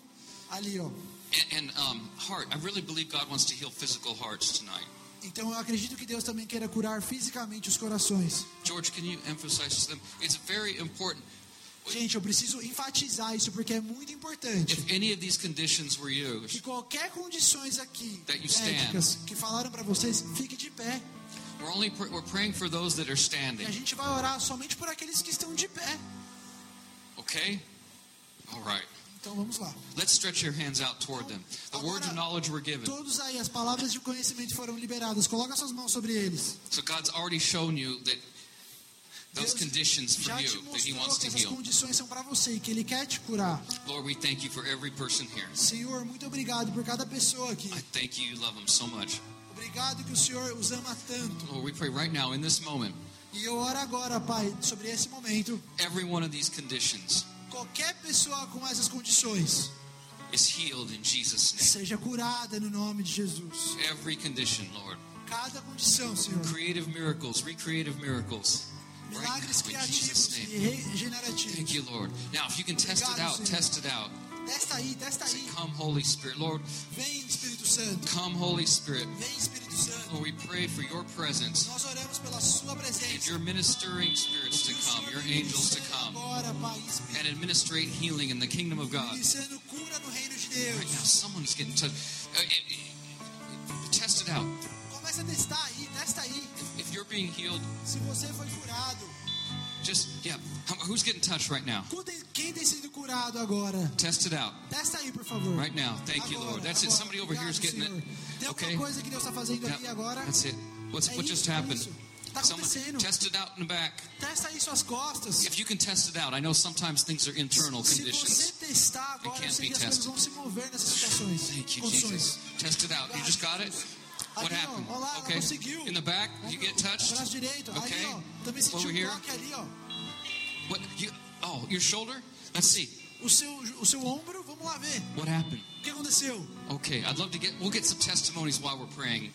Speaker 2: ali, ó.
Speaker 3: And, and um, heart. I really believe God wants to heal physical hearts tonight.
Speaker 2: Então eu acredito que Deus também queira curar fisicamente os corações.
Speaker 3: George, can you emphasize to them? It's very important.
Speaker 2: Gente, eu preciso enfatizar isso porque é muito importante.
Speaker 3: Yours,
Speaker 2: Que qualquer condições aqui médicas que falaram para vocês, fique de pé.
Speaker 3: we're only pr- we're praying for those that are
Speaker 2: E
Speaker 3: standing.
Speaker 2: a gente vai orar somente por aqueles que estão de pé.
Speaker 3: Okay? All right.
Speaker 2: Então vamos lá.
Speaker 3: Let's stretch your hands out toward them. The words of knowledge were given.
Speaker 2: Todos aí, as palavras de conhecimento foram liberadas. Coloca suas mãos sobre eles.
Speaker 3: So God's already shown you that
Speaker 2: Deus
Speaker 3: conditions for
Speaker 2: já te
Speaker 3: you that He
Speaker 2: mostrou
Speaker 3: wants
Speaker 2: que
Speaker 3: to
Speaker 2: essas
Speaker 3: heal.
Speaker 2: condições são para você e que Ele quer te curar.
Speaker 3: Lord, we thank you for every person here.
Speaker 2: Senhor, muito obrigado por cada pessoa aqui.
Speaker 3: I thank you. You love them so much.
Speaker 2: Obrigado que o Senhor os ama tanto.
Speaker 3: Lord, we pray right now in this moment,
Speaker 2: E eu oro agora, Pai, sobre esse momento.
Speaker 3: every one of these conditions
Speaker 2: Qualquer pessoa com essas condições
Speaker 3: is healed in Jesus' name.
Speaker 2: seja curada no nome de Jesus.
Speaker 3: Every condition, Lord.
Speaker 2: Cada condição, Senhor.
Speaker 3: Creative miracles, recreative miracles.
Speaker 2: Milagres criativos e regenerativos.
Speaker 3: Thank you, Lord. Now, if you can test it out, test it out.
Speaker 2: Testa aí, testa aí.
Speaker 3: Come, Holy Spirit. Lord,
Speaker 2: Vem, Espírito Santo.
Speaker 3: come, Holy Spirit.
Speaker 2: Vem, Espírito Santo.
Speaker 3: Lord, we pray for your presence
Speaker 2: Nós oramos pela sua
Speaker 3: and your ministering spirits to come, your angels to come,
Speaker 2: Agora, Pai,
Speaker 3: and administrate healing in the kingdom of God.
Speaker 2: Cura no reino de
Speaker 3: Right now, someone's getting touched. Uh, it- it- test it out.
Speaker 2: Começa a testar aí, testa aí.
Speaker 3: You're being healed,
Speaker 2: Se você foi curado,
Speaker 3: just, yeah. Who's getting touched right now?
Speaker 2: Quem- tem sido curado agora?
Speaker 3: Test it out.
Speaker 2: Testa aí, por favor.
Speaker 3: Right now. Thank you, Lord. That's it. Somebody over here is
Speaker 2: Obrigado,
Speaker 3: getting it.
Speaker 2: Tem
Speaker 3: Okay?
Speaker 2: coisa que Deus está fazendo ali agora?
Speaker 3: that's it. What's,
Speaker 2: É
Speaker 3: what just
Speaker 2: é
Speaker 3: happened?
Speaker 2: isso. Tá
Speaker 3: Someone test it out in the back.
Speaker 2: Testa aí suas costas.
Speaker 3: If you can test it out, I know sometimes things are internal
Speaker 2: Se você
Speaker 3: conditions.
Speaker 2: testar agora, eu
Speaker 3: can't be
Speaker 2: que as coisas
Speaker 3: tested.
Speaker 2: vão se mover nessas situações.
Speaker 3: Thank you. Jesus. Test it out. You just got it? What
Speaker 2: ó,
Speaker 3: happened?
Speaker 2: ó lá,
Speaker 3: Okay. In the back, you get touched?
Speaker 2: Braço direito.
Speaker 3: Okay.
Speaker 2: Ali, ó. Também senti
Speaker 3: Over
Speaker 2: um
Speaker 3: here?
Speaker 2: toque ali, ó.
Speaker 3: What? You? Oh, your shoulder? Let's see.
Speaker 2: O seu, o seu ombro, vamos lá ver.
Speaker 3: What happened?
Speaker 2: O que aconteceu?
Speaker 3: Okay, I'd love to get. We'll get some testimonies while we're praying.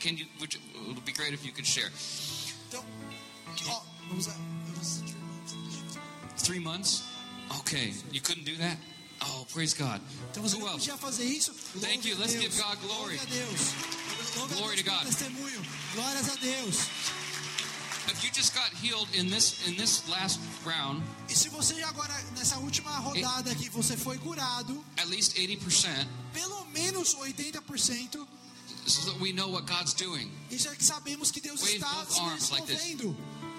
Speaker 3: Can you? Would you it would be great if you could share.
Speaker 2: Então, ó, vamos lá.
Speaker 3: Three months. Okay, you couldn't do that. Oh, praise God.
Speaker 2: Então você
Speaker 3: Who else? Thank you. Let's give God glory.
Speaker 2: Louve
Speaker 3: Glory to God.
Speaker 2: testemunho. Glórias a Deus.
Speaker 3: If you just got healed in this in this last round,
Speaker 2: E se você agora, nessa última rodada aqui, você foi curado,
Speaker 3: at least 80%,
Speaker 2: pelo menos 80%,
Speaker 3: so that we know what God's doing.
Speaker 2: isso é que sabemos que Deus
Speaker 3: Wave
Speaker 2: está
Speaker 3: both arms like this.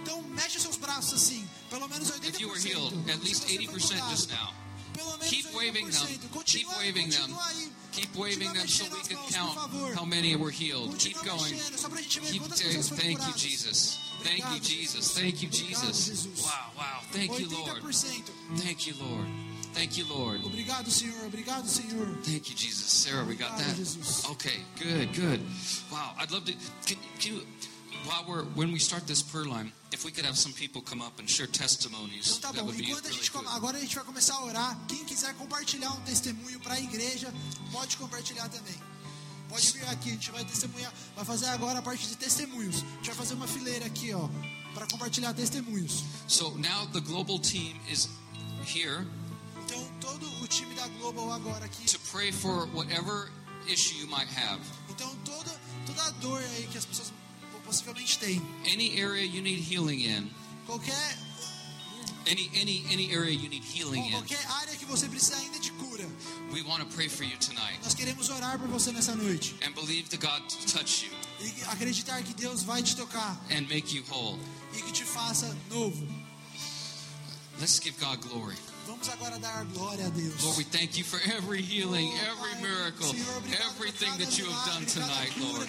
Speaker 2: Então, mexe seus braços assim, pelo menos 80%.
Speaker 3: If you were healed, at least
Speaker 2: Se você foi
Speaker 3: 80%
Speaker 2: curado,
Speaker 3: just now.
Speaker 2: Pelo menos
Speaker 3: Keep waving them.
Speaker 2: 80%.
Speaker 3: Keep
Speaker 2: Continua,
Speaker 3: waving them.
Speaker 2: continua aí.
Speaker 3: Keep waving them so we can count how many were healed. Keep going.
Speaker 2: mexendo, só pra gente ver
Speaker 3: Keep
Speaker 2: foram
Speaker 3: thank you. Jesus. Thank you, Jesus. Thank you, Jesus.
Speaker 2: Jesus.
Speaker 3: Wow, wow. Thank you, Lord. Thank you, Lord. Thank you, Lord.
Speaker 2: Obrigado, Senhor. Obrigado, Senhor.
Speaker 3: Thank you, Jesus. Sarah, we got that. Okay, good, good. Wow, I'd love to. Can, can you, while we're when we start this prayer line, if we could have some people come up and share testimonies,
Speaker 2: Então tá
Speaker 3: that
Speaker 2: bom.
Speaker 3: would be
Speaker 2: Enquanto a
Speaker 3: really
Speaker 2: gente
Speaker 3: good.
Speaker 2: agora a gente vai começar a orar. Quem quiser compartilhar um testemunho para a igreja, pode compartilhar também. Pode vir aqui, a gente vai testemunhar. Vai fazer agora a parte de testemunhos. A gente vai fazer uma fileira aqui, ó, para compartilhar testemunhos.
Speaker 3: So now the global team is here
Speaker 2: Então todo o time da Global agora aqui.
Speaker 3: to pray for whatever issue you might have.
Speaker 2: Então toda toda a dor aí que as pessoas possivelmente têm,
Speaker 3: Any area you need healing in,
Speaker 2: qualquer
Speaker 3: any any any area you need healing in,
Speaker 2: qualquer área que você precisa ainda de cura,
Speaker 3: we want to pray for you tonight
Speaker 2: nós queremos orar por você nessa noite
Speaker 3: and believe that God to touch you
Speaker 2: e acreditar que Deus vai te tocar
Speaker 3: and make you whole.
Speaker 2: e que te faça novo.
Speaker 3: Let's give God glory.
Speaker 2: Vamos agora dar glória a Deus.
Speaker 3: Lord, we thank you for every healing, oh, every miracle, everything that you have done tonight, Lord.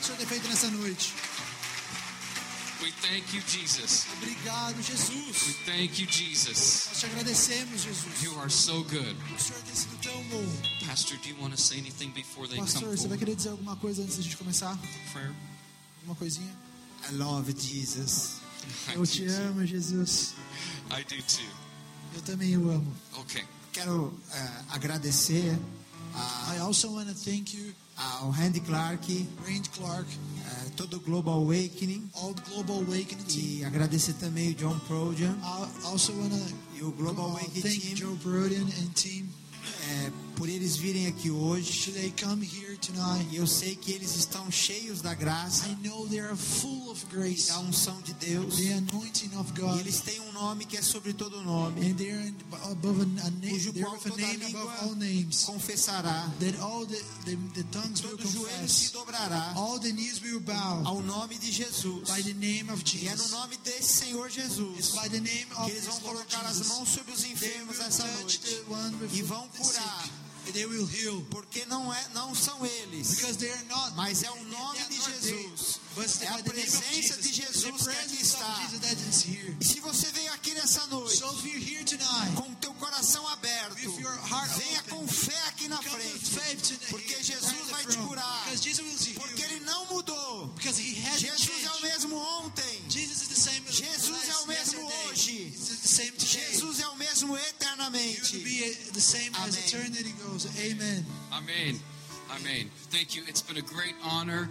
Speaker 3: We thank you, Jesus.
Speaker 2: Obrigado,
Speaker 3: We
Speaker 2: Jesus.
Speaker 3: thank you, Jesus.
Speaker 2: Nós te agradecemos, Jesus.
Speaker 3: You are so good.
Speaker 2: O Senhor tem sido tão bom.
Speaker 3: Pastor, do you want to say anything before they
Speaker 2: Pastor,
Speaker 3: come
Speaker 2: você vai querer dizer alguma coisa antes da gente começar?
Speaker 3: Prayer?
Speaker 2: Alguma coisinha?
Speaker 1: I love Jesus.
Speaker 3: I
Speaker 2: Eu te
Speaker 3: do too.
Speaker 2: amo, Jesus.
Speaker 3: I do too.
Speaker 2: Eu também o amo.
Speaker 3: Okay.
Speaker 1: Quero eh, agradecer a-
Speaker 2: I also want to thank you,
Speaker 1: ao Randy Clark,
Speaker 2: Rand Clark,
Speaker 1: eh, todo o Global Awakening.
Speaker 2: All Global Awakening
Speaker 1: e agradecer também o John Prodian
Speaker 2: I also want
Speaker 1: e o Global Awakening Team.
Speaker 2: Joe Brodian and team.
Speaker 1: Eh, por eles virem aqui hoje.
Speaker 2: They come here tonight?
Speaker 1: E eu sei que eles estão cheios da graça,
Speaker 2: I know they are full of grace,
Speaker 1: da unção de Deus.
Speaker 2: the anointing of
Speaker 1: E
Speaker 2: God,
Speaker 1: eles têm um nome que é sobre todo nome,
Speaker 2: and they're in- above a, a name.
Speaker 1: cujo qual toda
Speaker 2: name above all
Speaker 1: língua
Speaker 2: names.
Speaker 1: confessará,
Speaker 2: That all the, the, the tongues will
Speaker 1: todo joelho se dobrará
Speaker 2: all the knees will bow
Speaker 1: ao nome de Jesus.
Speaker 2: by the name of
Speaker 1: E é no
Speaker 2: Jesus.
Speaker 1: nome desse Senhor
Speaker 2: It's
Speaker 1: Jesus
Speaker 2: by the name of
Speaker 1: que eles vão colocar as
Speaker 2: Jesus.
Speaker 1: mãos sobre os
Speaker 2: They
Speaker 1: enfermos
Speaker 2: will
Speaker 1: essa noite e vão curar, porque não é, não são eles, mas é o nome de Jesus. É a presença de
Speaker 2: Jesus.
Speaker 1: Que aqui está. E se você veio aqui nessa noite com o teu coração aberto, venha com fé aqui na frente, porque Jesus vai te curar, porque. Ele não mudou. Jesus é o mesmo ontem,
Speaker 2: Jesus
Speaker 1: é o mesmo hoje. Jesus é o mesmo eternamente.
Speaker 2: be the same as
Speaker 1: Amém.
Speaker 2: eternity goes. Amen.
Speaker 3: Amen. Amen. Thank you. It's been a great honor.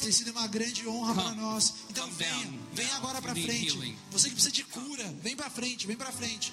Speaker 2: Tem sido uma grande honra para nós. Então venha, venha agora para frente.
Speaker 3: healing.
Speaker 2: Você que precisa de cura, vem para frente, vem para frente.